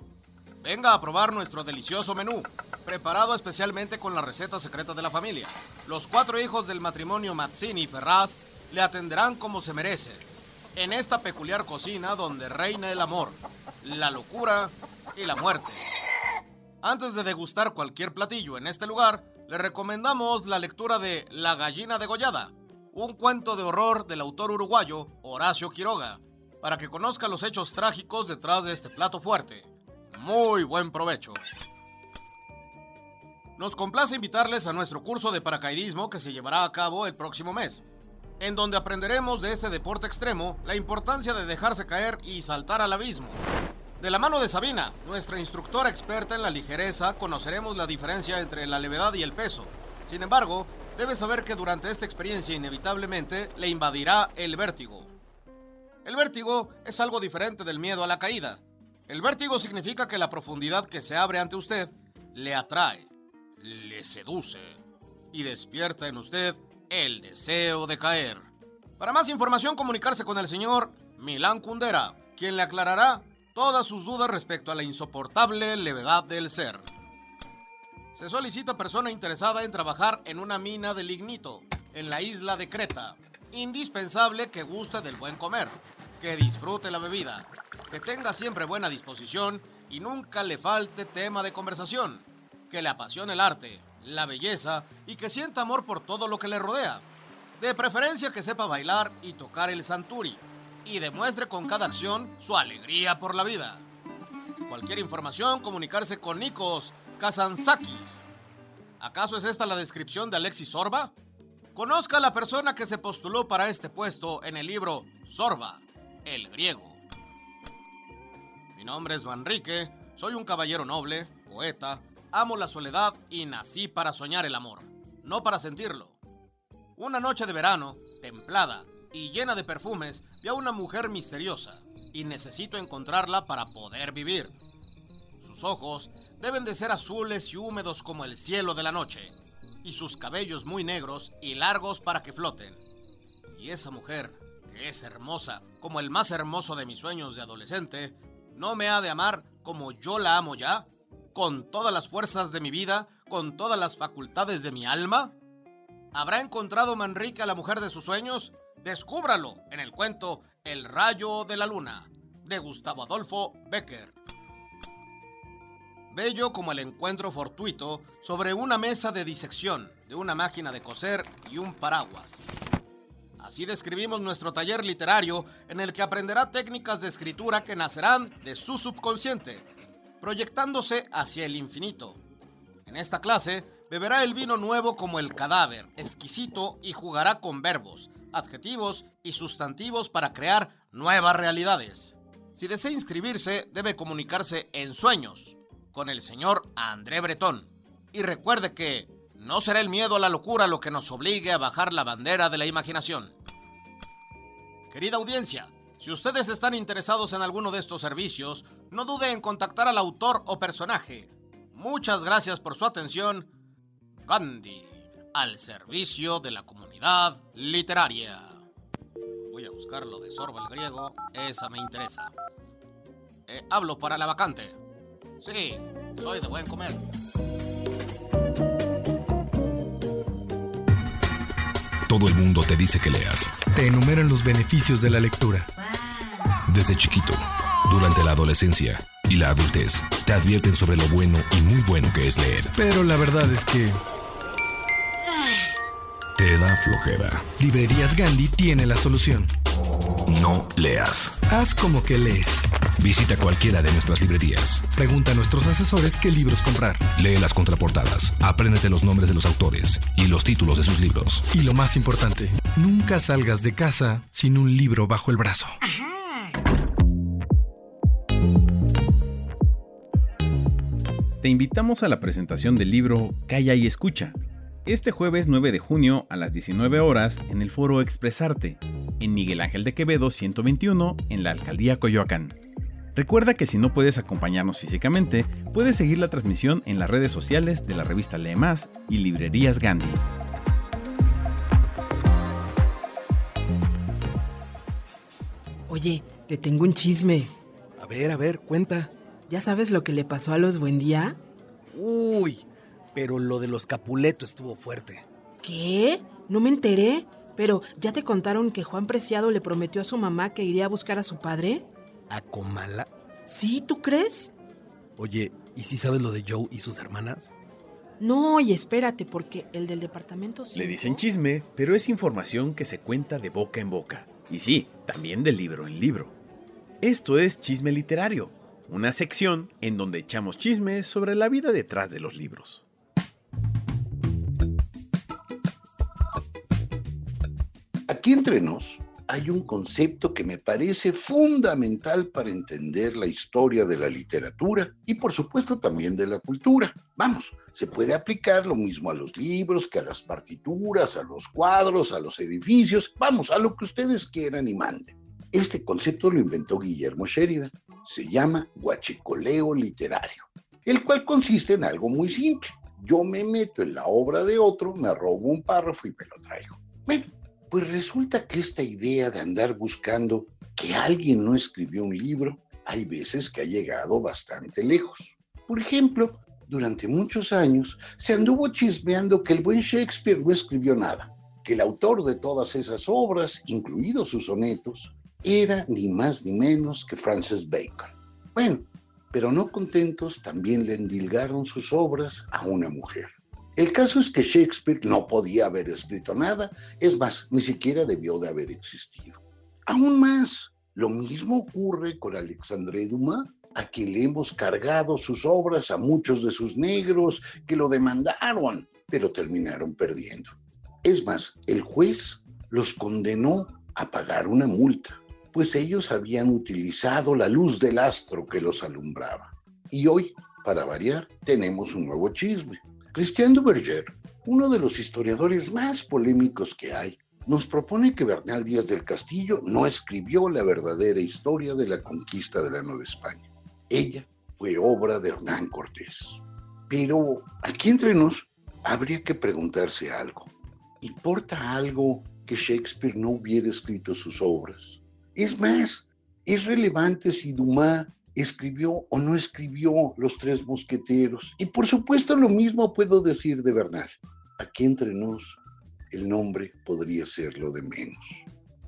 Venga a probar nuestro delicioso menú, preparado especialmente con la receta secreta de la familia. Los cuatro hijos del matrimonio Mazzini Ferraz le atenderán como se merece, en esta peculiar cocina donde reina el amor, la locura y la muerte. Antes de degustar cualquier platillo en este lugar, le recomendamos la lectura de La gallina degollada, un cuento de horror del autor uruguayo Horacio Quiroga, para que conozca los hechos trágicos detrás de este plato fuerte. Muy buen provecho. Nos complace invitarles a nuestro curso de paracaidismo que se llevará a cabo el próximo mes, en donde aprenderemos de este deporte extremo la importancia de dejarse caer y saltar al abismo. De la mano de Sabina, nuestra instructora experta en la ligereza, conoceremos la diferencia entre la levedad y el peso. Sin embargo, debe saber que durante esta experiencia inevitablemente le invadirá el vértigo. El vértigo es algo diferente del miedo a la caída. El vértigo significa que la profundidad que se abre ante usted le atrae, le seduce y despierta en usted el deseo de caer. Para más información, comunicarse con el señor Milán Kundera, quien le aclarará todas sus dudas respecto a la insoportable levedad del ser. Se solicita persona interesada en trabajar en una mina de lignito en la isla de Creta. Indispensable que guste del buen comer, que disfrute la bebida, que tenga siempre buena disposición y nunca le falte tema de conversación, que le apasione el arte, la belleza y que sienta amor por todo lo que le rodea. De preferencia que sepa bailar y tocar el santuri y demuestre con cada acción su alegría por la vida. Cualquier información, comunicarse con Nikos Kazantzakis. ¿Acaso es esta la descripción de Alexis Sorba? Conozca a la persona que se postuló para este puesto en el libro Sorba, el griego. Mi nombre es Manrique, soy un caballero noble, poeta, amo la soledad y nací para soñar el amor, no para sentirlo. Una noche de verano, templada y llena de perfumes, vi a una mujer misteriosa y necesito encontrarla para poder vivir. Sus ojos deben de ser azules y húmedos como el cielo de la noche y sus cabellos muy negros y largos para que floten. Y esa mujer, que es hermosa como el más hermoso de mis sueños de adolescente, no me ha de amar como yo la amo ya, con todas las fuerzas de mi vida, con todas las facultades de mi alma. ¿Habrá encontrado Manrique a la mujer de sus sueños? Descúbralo en el cuento El rayo de la luna, de Gustavo Adolfo Becker bello como el encuentro fortuito sobre una mesa de disección de una máquina de coser y un paraguas. Así describimos nuestro taller literario en el que aprenderá técnicas de escritura que nacerán de su subconsciente, proyectándose hacia el infinito. En esta clase beberá el vino nuevo como el cadáver, exquisito y jugará con verbos, adjetivos y sustantivos para crear nuevas realidades. Si desea inscribirse, debe comunicarse en sueños con el señor André Bretón. Y recuerde que no será el miedo a la locura lo que nos obligue a bajar la bandera de la imaginación. Querida audiencia, si ustedes están interesados en alguno de estos servicios, no dude en contactar al autor o personaje. Muchas gracias por su atención. Gandhi, al servicio de la comunidad literaria. Voy a buscar lo de sorba el griego, esa me interesa. Eh, hablo para la vacante. Sí, soy de buen comer. Todo el mundo te dice que leas. Te enumeran los beneficios de la lectura. Desde chiquito, durante la adolescencia y la adultez, te advierten sobre lo bueno y muy bueno que es leer. Pero la verdad es que... Te da flojera. Librerías Gandhi tiene la solución. No leas. Haz como que lees. Visita cualquiera de nuestras librerías. Pregunta a nuestros asesores qué libros comprar. Lee las contraportadas, apréndete los nombres de los autores y los títulos de sus libros. Y lo más importante, nunca salgas de casa sin un libro bajo el brazo. Te invitamos a la presentación del libro Calla y Escucha, este jueves 9 de junio a las 19 horas en el foro Expresarte, en Miguel Ángel de Quevedo 121, en la Alcaldía Coyoacán. Recuerda que si no puedes acompañarnos físicamente, puedes seguir la transmisión en las redes sociales de la revista Lee Más y Librerías Gandhi. Oye, te tengo un chisme. A ver, a ver, cuenta. ¿Ya sabes lo que le pasó a los Buendía? Uy, pero lo de los Capuleto estuvo fuerte. ¿Qué? No me enteré. Pero, ¿ya te contaron que Juan Preciado le prometió a su mamá que iría a buscar a su padre? ¿A Comala? Sí, ¿tú crees? Oye, ¿y si sabes lo de Joe y sus hermanas? No, y espérate, porque el del departamento... Le dicen chisme, pero es información que se cuenta de boca en boca. Y sí, también de libro en libro. Esto es Chisme Literario, una sección en donde echamos chismes sobre la vida detrás de los libros. Aquí entre nos hay un concepto que me parece fundamental para entender la historia de la literatura y por supuesto también de la cultura. Vamos, se puede aplicar lo mismo a los libros que a las partituras, a los cuadros, a los edificios, vamos, a lo que ustedes quieran y manden. Este concepto lo inventó Guillermo Sheridan. Se llama guachicoleo literario, el cual consiste en algo muy simple. Yo me meto en la obra de otro, me robo un párrafo y me lo traigo. Bueno, pues resulta que esta idea de andar buscando que alguien no escribió un libro, hay veces que ha llegado bastante lejos. Por ejemplo, durante muchos años se anduvo chismeando que el buen Shakespeare no escribió nada, que el autor de todas esas obras, incluidos sus sonetos, era ni más ni menos que Francis Bacon. Bueno, pero no contentos también le endilgaron sus obras a una mujer. El caso es que Shakespeare no podía haber escrito nada, es más, ni siquiera debió de haber existido. Aún más, lo mismo ocurre con Alexandre Dumas, a quien le hemos cargado sus obras a muchos de sus negros que lo demandaron, pero terminaron perdiendo. Es más, el juez los condenó a pagar una multa, pues ellos habían utilizado la luz del astro que los alumbraba. Y hoy, para variar, tenemos un nuevo chisme. Christian Duverger, uno de los historiadores más polémicos que hay, nos propone que Bernal Díaz del Castillo no escribió la verdadera historia de la conquista de la Nueva España. Ella fue obra de Hernán Cortés. Pero aquí entre nos habría que preguntarse algo. ¿Importa algo que Shakespeare no hubiera escrito sus obras? Es más, es relevante si Dumas escribió o no escribió Los Tres Mosqueteros. Y por supuesto lo mismo puedo decir de Bernal. Aquí entre nos, el nombre podría ser lo de menos.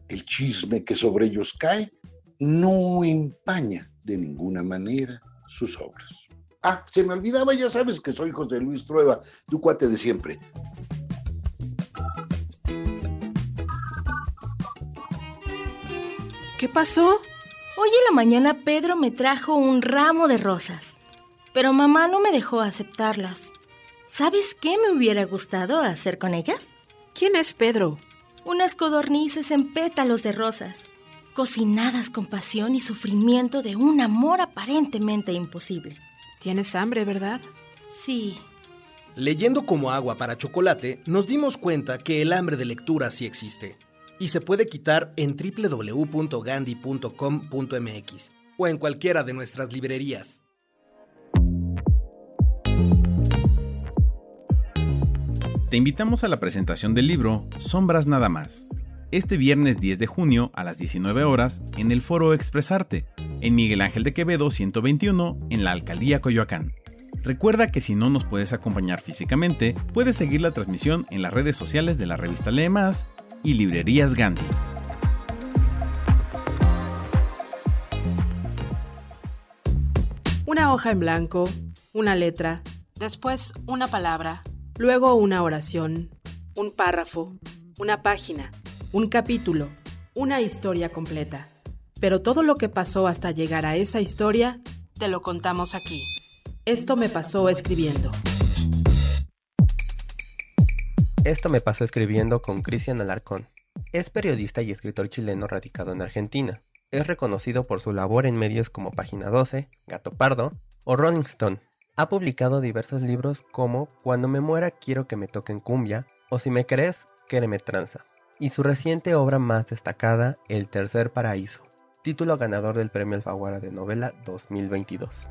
El chisme que sobre ellos cae no empaña de ninguna manera sus obras. Ah, se me olvidaba, ya sabes que soy José Luis Trueba, tu cuate de siempre. ¿Qué pasó? Hoy en la mañana Pedro me trajo un ramo de rosas, pero mamá no me dejó aceptarlas. ¿Sabes qué me hubiera gustado hacer con ellas? ¿Quién es Pedro? Unas codornices en pétalos de rosas, cocinadas con pasión y sufrimiento de un amor aparentemente imposible. Tienes hambre, ¿verdad? Sí. Leyendo como agua para chocolate, nos dimos cuenta que el hambre de lectura sí existe y se puede quitar en www.gandhi.com.mx. o en cualquiera de nuestras librerías. Te invitamos a la presentación del libro Sombras Nada más, este viernes 10 de junio a las 19 horas en el Foro Expresarte, en Miguel Ángel de Quevedo 121, en la Alcaldía Coyoacán. Recuerda que si no nos puedes acompañar físicamente, puedes seguir la transmisión en las redes sociales de la revista Lee Más y Librerías Gandhi. Una hoja en blanco, una letra, después una palabra, luego una oración, un párrafo, una página, un capítulo, una historia completa. Pero todo lo que pasó hasta llegar a esa historia, te lo contamos aquí. Esto me pasó escribiendo. Esto me pasó escribiendo con Cristian Alarcón. Es periodista y escritor chileno radicado en Argentina. Es reconocido por su labor en medios como Página 12, Gato Pardo o Rolling Stone. Ha publicado diversos libros como Cuando me muera quiero que me toquen cumbia o Si me crees, quéreme tranza. Y su reciente obra más destacada, El tercer paraíso, título ganador del Premio Alfaguara de Novela 2022.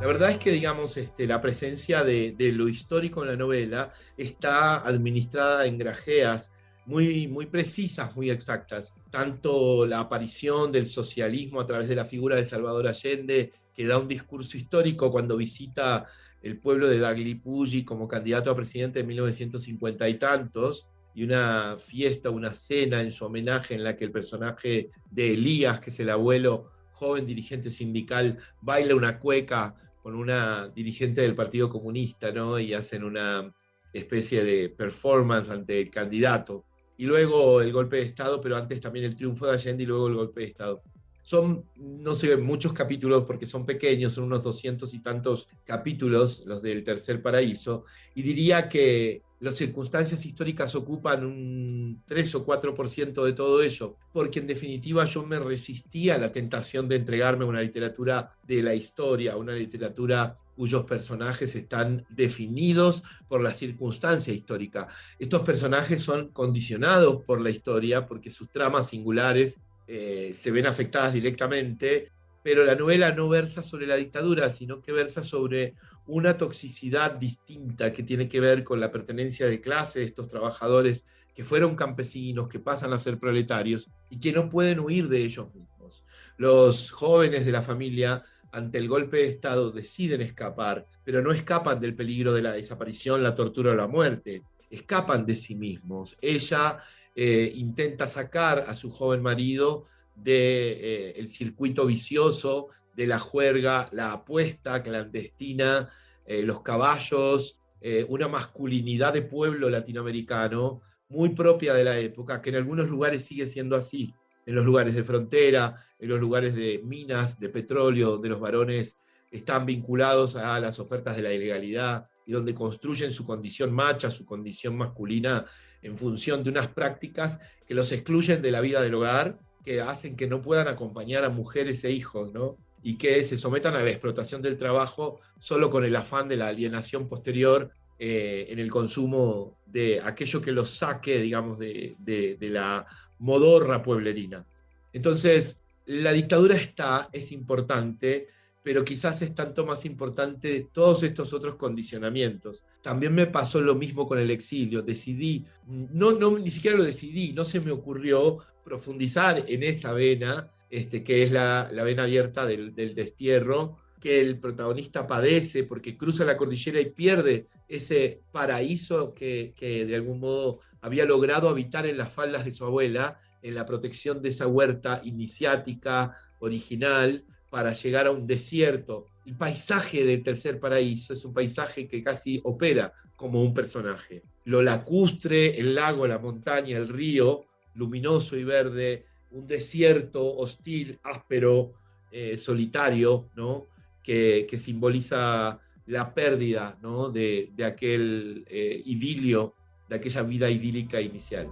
La verdad es que, digamos, este, la presencia de, lo histórico en la novela está administrada en grajeas muy, muy precisas, muy exactas. Tanto la aparición del socialismo a través de la figura de Salvador Allende, que da un discurso histórico cuando visita el pueblo de Daglipulli como candidato a presidente en 1950 y tantos, y una fiesta, una cena en su homenaje en la que el personaje de Elías, que es el abuelo joven dirigente sindical, baila una cueca con una dirigente del Partido Comunista, ¿no? Y hacen una especie de performance ante el candidato. Y luego el golpe de Estado, pero antes también el triunfo de Allende y luego el golpe de Estado. Son, no sé, muchos capítulos porque son pequeños, son unos doscientos y tantos capítulos, los del Tercer Paraíso, y diría que las circunstancias históricas ocupan un 3 o 4% de todo ello, porque en definitiva yo me resistía a la tentación de entregarme a una literatura de la historia, una literatura cuyos personajes están definidos por la circunstancia histórica. Estos personajes son condicionados por la historia porque sus tramas singulares eh, se ven afectadas directamente, pero la novela no versa sobre la dictadura, sino que versa sobre una toxicidad distinta que tiene que ver con la pertenencia de clase de estos trabajadores que fueron campesinos, que pasan a ser proletarios y que no pueden huir de ellos mismos. Los jóvenes de la familia ante el golpe de Estado deciden escapar, pero no escapan del peligro de la desaparición, la tortura o la muerte, escapan de sí mismos. Ella eh, intenta sacar a su joven marido del de, eh, circuito vicioso de la juerga, la apuesta clandestina, eh, los caballos, eh, una masculinidad de pueblo latinoamericano muy propia de la época, que en algunos lugares sigue siendo así, en los lugares de frontera, en los lugares de minas, de petróleo, donde los varones están vinculados a las ofertas de la ilegalidad y donde construyen su condición macha, su condición masculina en función de unas prácticas que los excluyen de la vida del hogar, que hacen que no puedan acompañar a mujeres e hijos, ¿no? y que se sometan a la explotación del trabajo solo con el afán de la alienación posterior eh, en el consumo de aquello que los saque, digamos, de, de, de, la modorra pueblerina. Entonces, la dictadura está, es importante, pero quizás es tanto más importante todos estos otros condicionamientos. También me pasó lo mismo con el exilio. Decidí, no, no, ni siquiera lo decidí, no se me ocurrió profundizar en esa vena este, que es la, la vena abierta del, del, destierro, que el protagonista padece porque cruza la cordillera y pierde ese paraíso que, que de algún modo había logrado habitar en las faldas de su abuela, en la protección de esa huerta iniciática, original, para llegar a un desierto. El paisaje del tercer paraíso es un paisaje que casi opera como un personaje. Lo lacustre, el lago, la montaña, el río, luminoso y verde, un desierto hostil, áspero, eh, solitario, ¿no? Que, que, simboliza la pérdida ¿no? de, de, aquel eh, idilio, de aquella vida idílica inicial.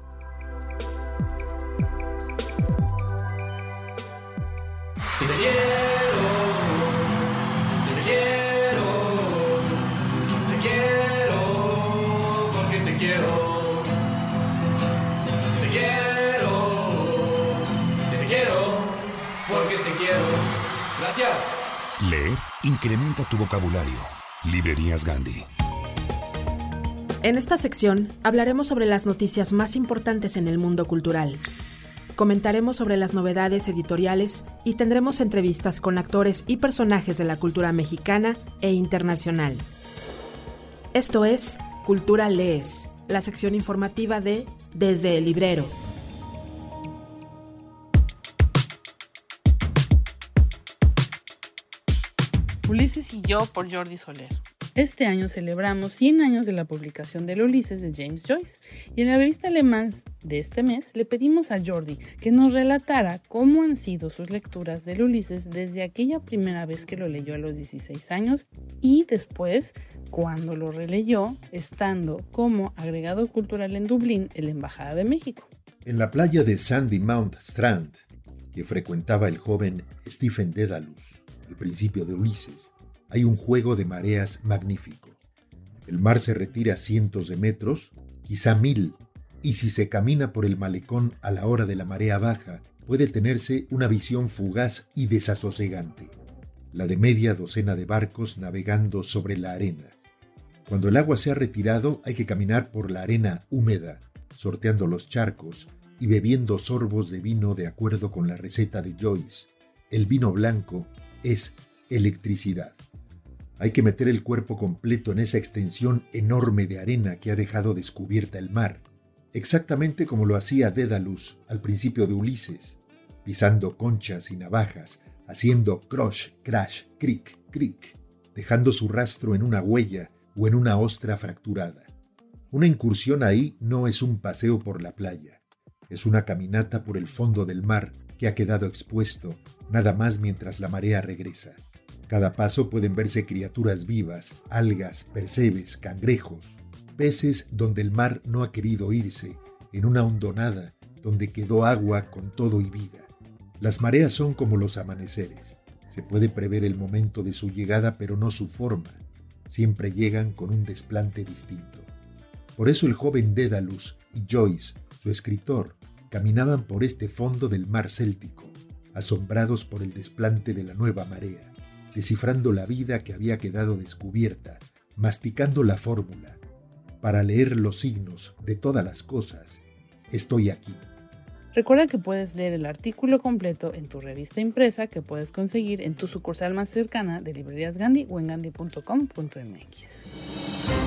Te incrementa tu vocabulario. Librerías Gandhi. En esta sección hablaremos sobre las noticias más importantes en el mundo cultural. Comentaremos sobre las novedades editoriales y tendremos entrevistas con actores y personajes de la cultura mexicana e internacional. Esto es Cultura Lees, la sección informativa de Desde el Librero. Ulises y yo por Jordi Soler. Este año celebramos 100 años de la publicación del Ulises de James Joyce y en la revista Alemán de este mes le pedimos a Jordi que nos relatara cómo han sido sus lecturas del Ulises desde aquella primera vez que lo leyó a los 16 años y después cuando lo releyó estando como agregado cultural en Dublín en la Embajada de México. En la playa de Sandy Mount Strand, que frecuentaba el joven Stephen Dedalus al principio de Ulises, hay un juego de mareas magnífico. El mar se retira cientos de metros, quizá mil, y si se camina por el malecón a la hora de la marea baja, puede tenerse una visión fugaz y desasosegante, la de media docena de barcos navegando sobre la arena. Cuando el agua se ha retirado hay que caminar por la arena húmeda, sorteando los charcos y bebiendo sorbos de vino de acuerdo con la receta de Joyce. El vino blanco es electricidad. Hay que meter el cuerpo completo en esa extensión enorme de arena que ha dejado descubierta el mar, exactamente como lo hacía Dédalus al principio de Ulises, pisando conchas y navajas, haciendo crush, crash, cric, cric, dejando su rastro en una huella o en una ostra fracturada. Una incursión ahí no es un paseo por la playa, es una caminata por el fondo del mar que ha quedado expuesto nada más mientras la marea regresa. Cada paso pueden verse criaturas vivas, algas, percebes, cangrejos, peces donde el mar no ha querido irse, en una hondonada donde quedó agua con todo y vida. Las mareas son como los amaneceres. Se puede prever el momento de su llegada, pero no su forma. Siempre llegan con un desplante distinto. Por eso el joven Dédalus y Joyce, su escritor, caminaban por este fondo del mar céltico, asombrados por el desplante de la nueva marea descifrando la vida que había quedado descubierta, masticando la fórmula. Para leer los signos de todas las cosas, estoy aquí. Recuerda que puedes leer el artículo completo en tu revista impresa que puedes conseguir en tu sucursal más cercana de Librerías Gandhi o en gandhi.com.mx.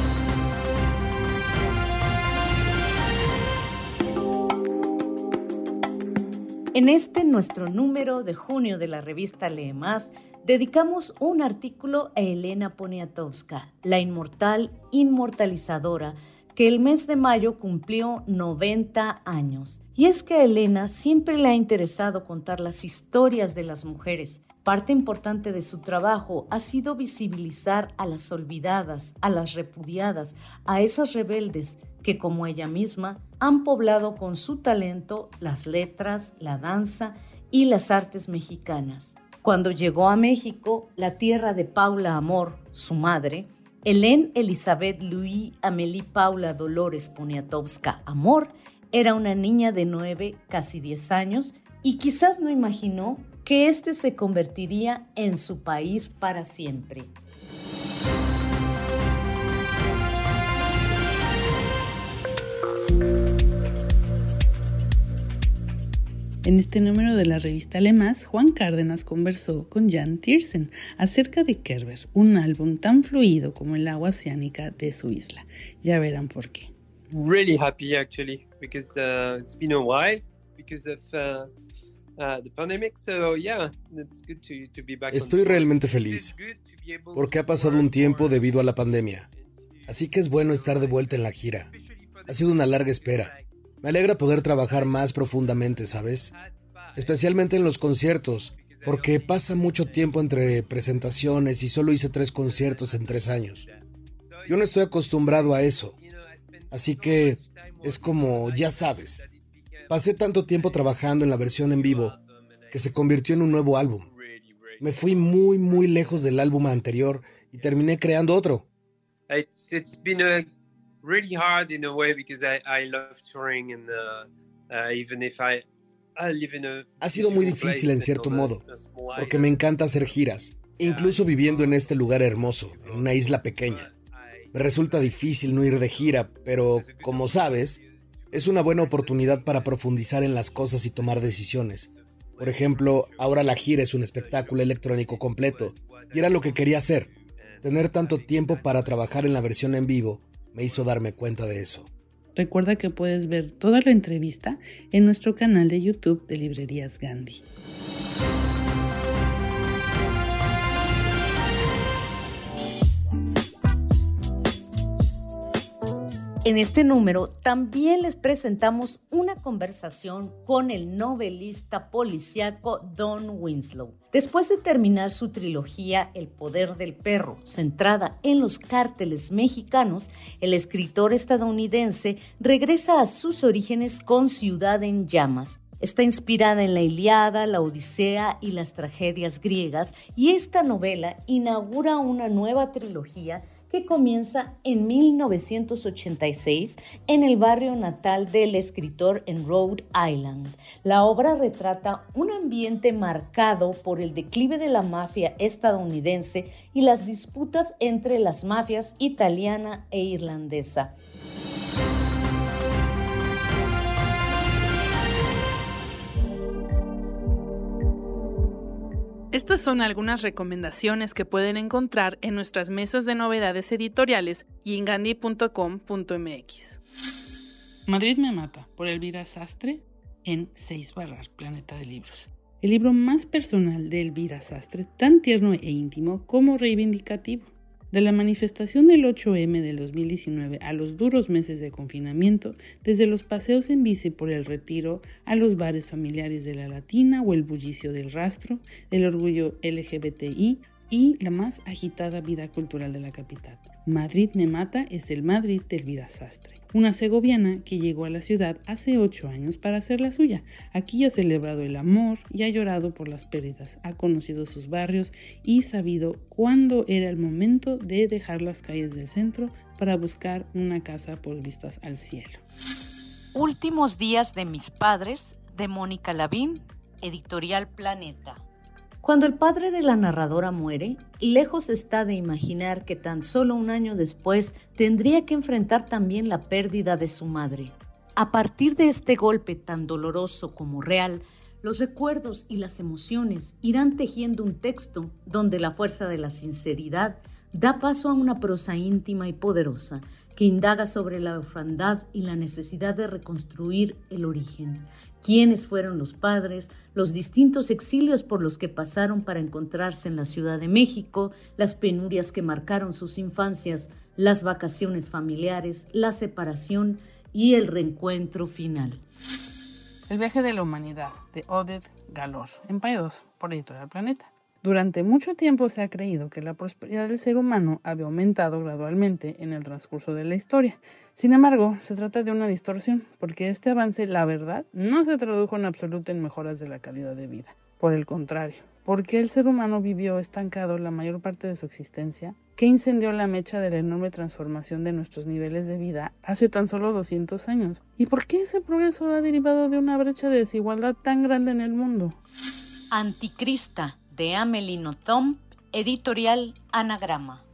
En este nuestro número de junio de la revista Lee Más, dedicamos un artículo a Elena Poniatowska, la inmortal inmortalizadora, que el mes de mayo cumplió 90 años. Y es que a Elena siempre le ha interesado contar las historias de las mujeres. Parte importante de su trabajo ha sido visibilizar a las olvidadas, a las repudiadas, a esas rebeldes que, como ella misma, han poblado con su talento las letras, la danza y las artes mexicanas. Cuando llegó a México, la tierra de Paula Amor, su madre, Hélène Elizabeth Louis Amélie Paula Dolores Poniatowska Amor era una niña de nueve, casi diez años, y quizás no imaginó que este se convertiría en su país para siempre. En este número de la revista Alemás, Juan Cárdenas conversó con Jan Tiersen acerca de Kerber, un álbum tan fluido como el agua oceánica de su isla. Ya verán por qué. Really happy actually because uh, it's been a while because of uh, uh, the pandemic. So yeah, it's good to, to be back. Estoy realmente feliz porque ha pasado un tiempo debido a la pandemia. Así que es bueno estar de vuelta en la gira. Ha sido una larga espera. Me alegra poder trabajar más profundamente, ¿sabes? Especialmente en los conciertos, porque pasa mucho tiempo entre presentaciones y solo hice tres conciertos en tres años. Yo no estoy acostumbrado a eso. Así que es como, ya sabes, pasé tanto tiempo trabajando en la versión en vivo que se convirtió en un nuevo álbum. Me fui muy, muy lejos del álbum anterior y terminé creando otro. Really hard in a way because I, I love touring and uh, uh, even if I, I live in a Ha sido muy difícil en cierto modo, porque me encanta hacer giras. incluso viviendo en este lugar hermoso, en una isla pequeña. Me resulta difícil no ir de gira, pero como sabes, es una buena oportunidad para profundizar en las cosas y tomar decisiones. Por ejemplo, ahora la gira es un espectáculo electrónico completo, y era lo que quería hacer. Tener tanto tiempo para trabajar en la versión en vivo me hizo darme cuenta de eso. Recuerda que puedes ver toda la entrevista en nuestro canal de YouTube de Librerías Gandhi. En este número también les presentamos una conversación con el novelista policíaco Don Winslow. Después de terminar su trilogía El poder del perro, centrada en los cárteles mexicanos, el escritor estadounidense regresa a sus orígenes con Ciudad en Llamas, Está inspirada en la Iliada, la Odisea y las tragedias griegas y esta novela inaugura una nueva trilogía que comienza en 1986 en el barrio natal del escritor en Rhode Island. La obra retrata un ambiente marcado por el declive de la mafia estadounidense y las disputas entre las mafias italiana e irlandesa. Estas son algunas recomendaciones que pueden encontrar en nuestras mesas de novedades editoriales y en gandhi.com.mx. Madrid me mata, por Elvira Sastre, en Seis Barras, Planeta de Libros. El libro más personal de Elvira Sastre, tan tierno e íntimo como reivindicativo. De la manifestación del 8M del 2019 a los duros meses de confinamiento, desde los paseos en bici por el retiro a los bares familiares de la Latina o el bullicio del rastro, el orgullo LGBTI y la más agitada vida cultural de la capital. Madrid me mata es el Madrid del Vida Sastre, una segoviana que llegó a la ciudad hace ocho años para hacer la suya. Aquí ha celebrado el amor y ha llorado por las pérdidas, ha conocido sus barrios y sabido cuándo era el momento de dejar las calles del centro para buscar una casa por vistas al cielo. Últimos días de mis padres de Mónica Lavín, editorial Planeta. Cuando el padre de la narradora muere, lejos está de imaginar que tan solo un año después tendría que enfrentar también la pérdida de su madre. A partir de este golpe tan doloroso como real, los recuerdos y las emociones irán tejiendo un texto donde la fuerza de la sinceridad da paso a una prosa íntima y poderosa que indaga sobre la orfandad y la necesidad de reconstruir el origen. ¿Quiénes fueron los padres? Los distintos exilios por los que pasaron para encontrarse en la Ciudad de México, las penurias que marcaron sus infancias, las vacaciones familiares, la separación y el reencuentro final. El viaje de la humanidad, de Odette Galor, en Paidós, por Editorial Planeta. Durante mucho tiempo se ha creído que la prosperidad del ser humano había aumentado gradualmente en el transcurso de la historia. Sin embargo, se trata de una distorsión, porque este avance, la verdad, no se tradujo en absoluto en mejoras de la calidad de vida. Por el contrario, porque el ser humano vivió estancado la mayor parte de su existencia, que incendió la mecha de la enorme transformación de nuestros niveles de vida hace tan solo 200 años. ¿Y por qué ese progreso ha derivado de una brecha de desigualdad tan grande en el mundo? Anticrista de Amelie Nothomb, editorial Anagrama.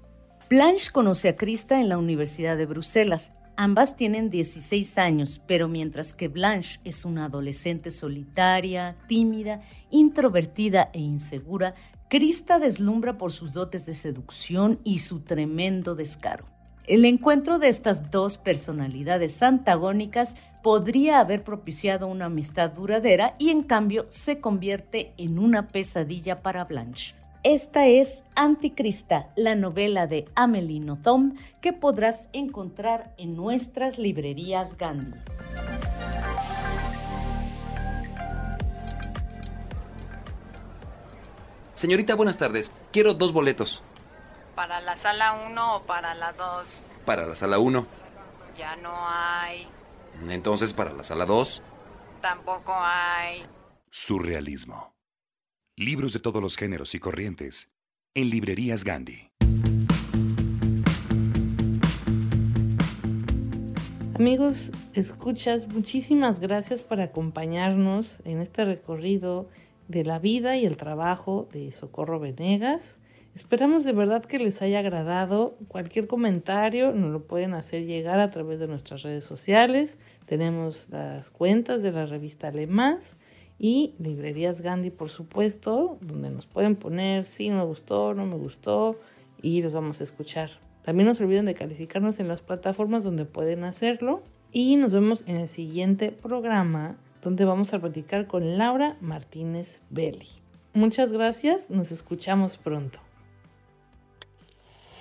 Blanche conoce a Krista en la Universidad de Bruselas. Ambas tienen 16 años, pero mientras que Blanche es una adolescente solitaria, tímida, introvertida e insegura, Krista deslumbra por sus dotes de seducción y su tremendo descaro. El encuentro de estas dos personalidades antagónicas podría haber propiciado una amistad duradera y en cambio se convierte en una pesadilla para Blanche. Esta es Anticrista, la novela de Amelie Nothomb que podrás encontrar en nuestras librerías Gandhi. Señorita, buenas tardes. Quiero dos boletos. ¿Para la sala 1 o para la 2? Para la sala 1. Ya no hay. Entonces, para la sala 2. Tampoco hay. Surrealismo. Libros de todos los géneros y corrientes. En librerías Gandhi. Amigos, escuchas, muchísimas gracias por acompañarnos en este recorrido de la vida y el trabajo de Socorro Venegas. Esperamos de verdad que les haya agradado. Cualquier comentario nos lo pueden hacer llegar a través de nuestras redes sociales. Tenemos las cuentas de la revista Alemás y Librerías Gandhi, por supuesto, donde nos pueden poner si me gustó, no me gustó y los vamos a escuchar. También no se olviden de calificarnos en las plataformas donde pueden hacerlo. Y nos vemos en el siguiente programa donde vamos a platicar con Laura Martínez Belli. Muchas gracias, nos escuchamos pronto.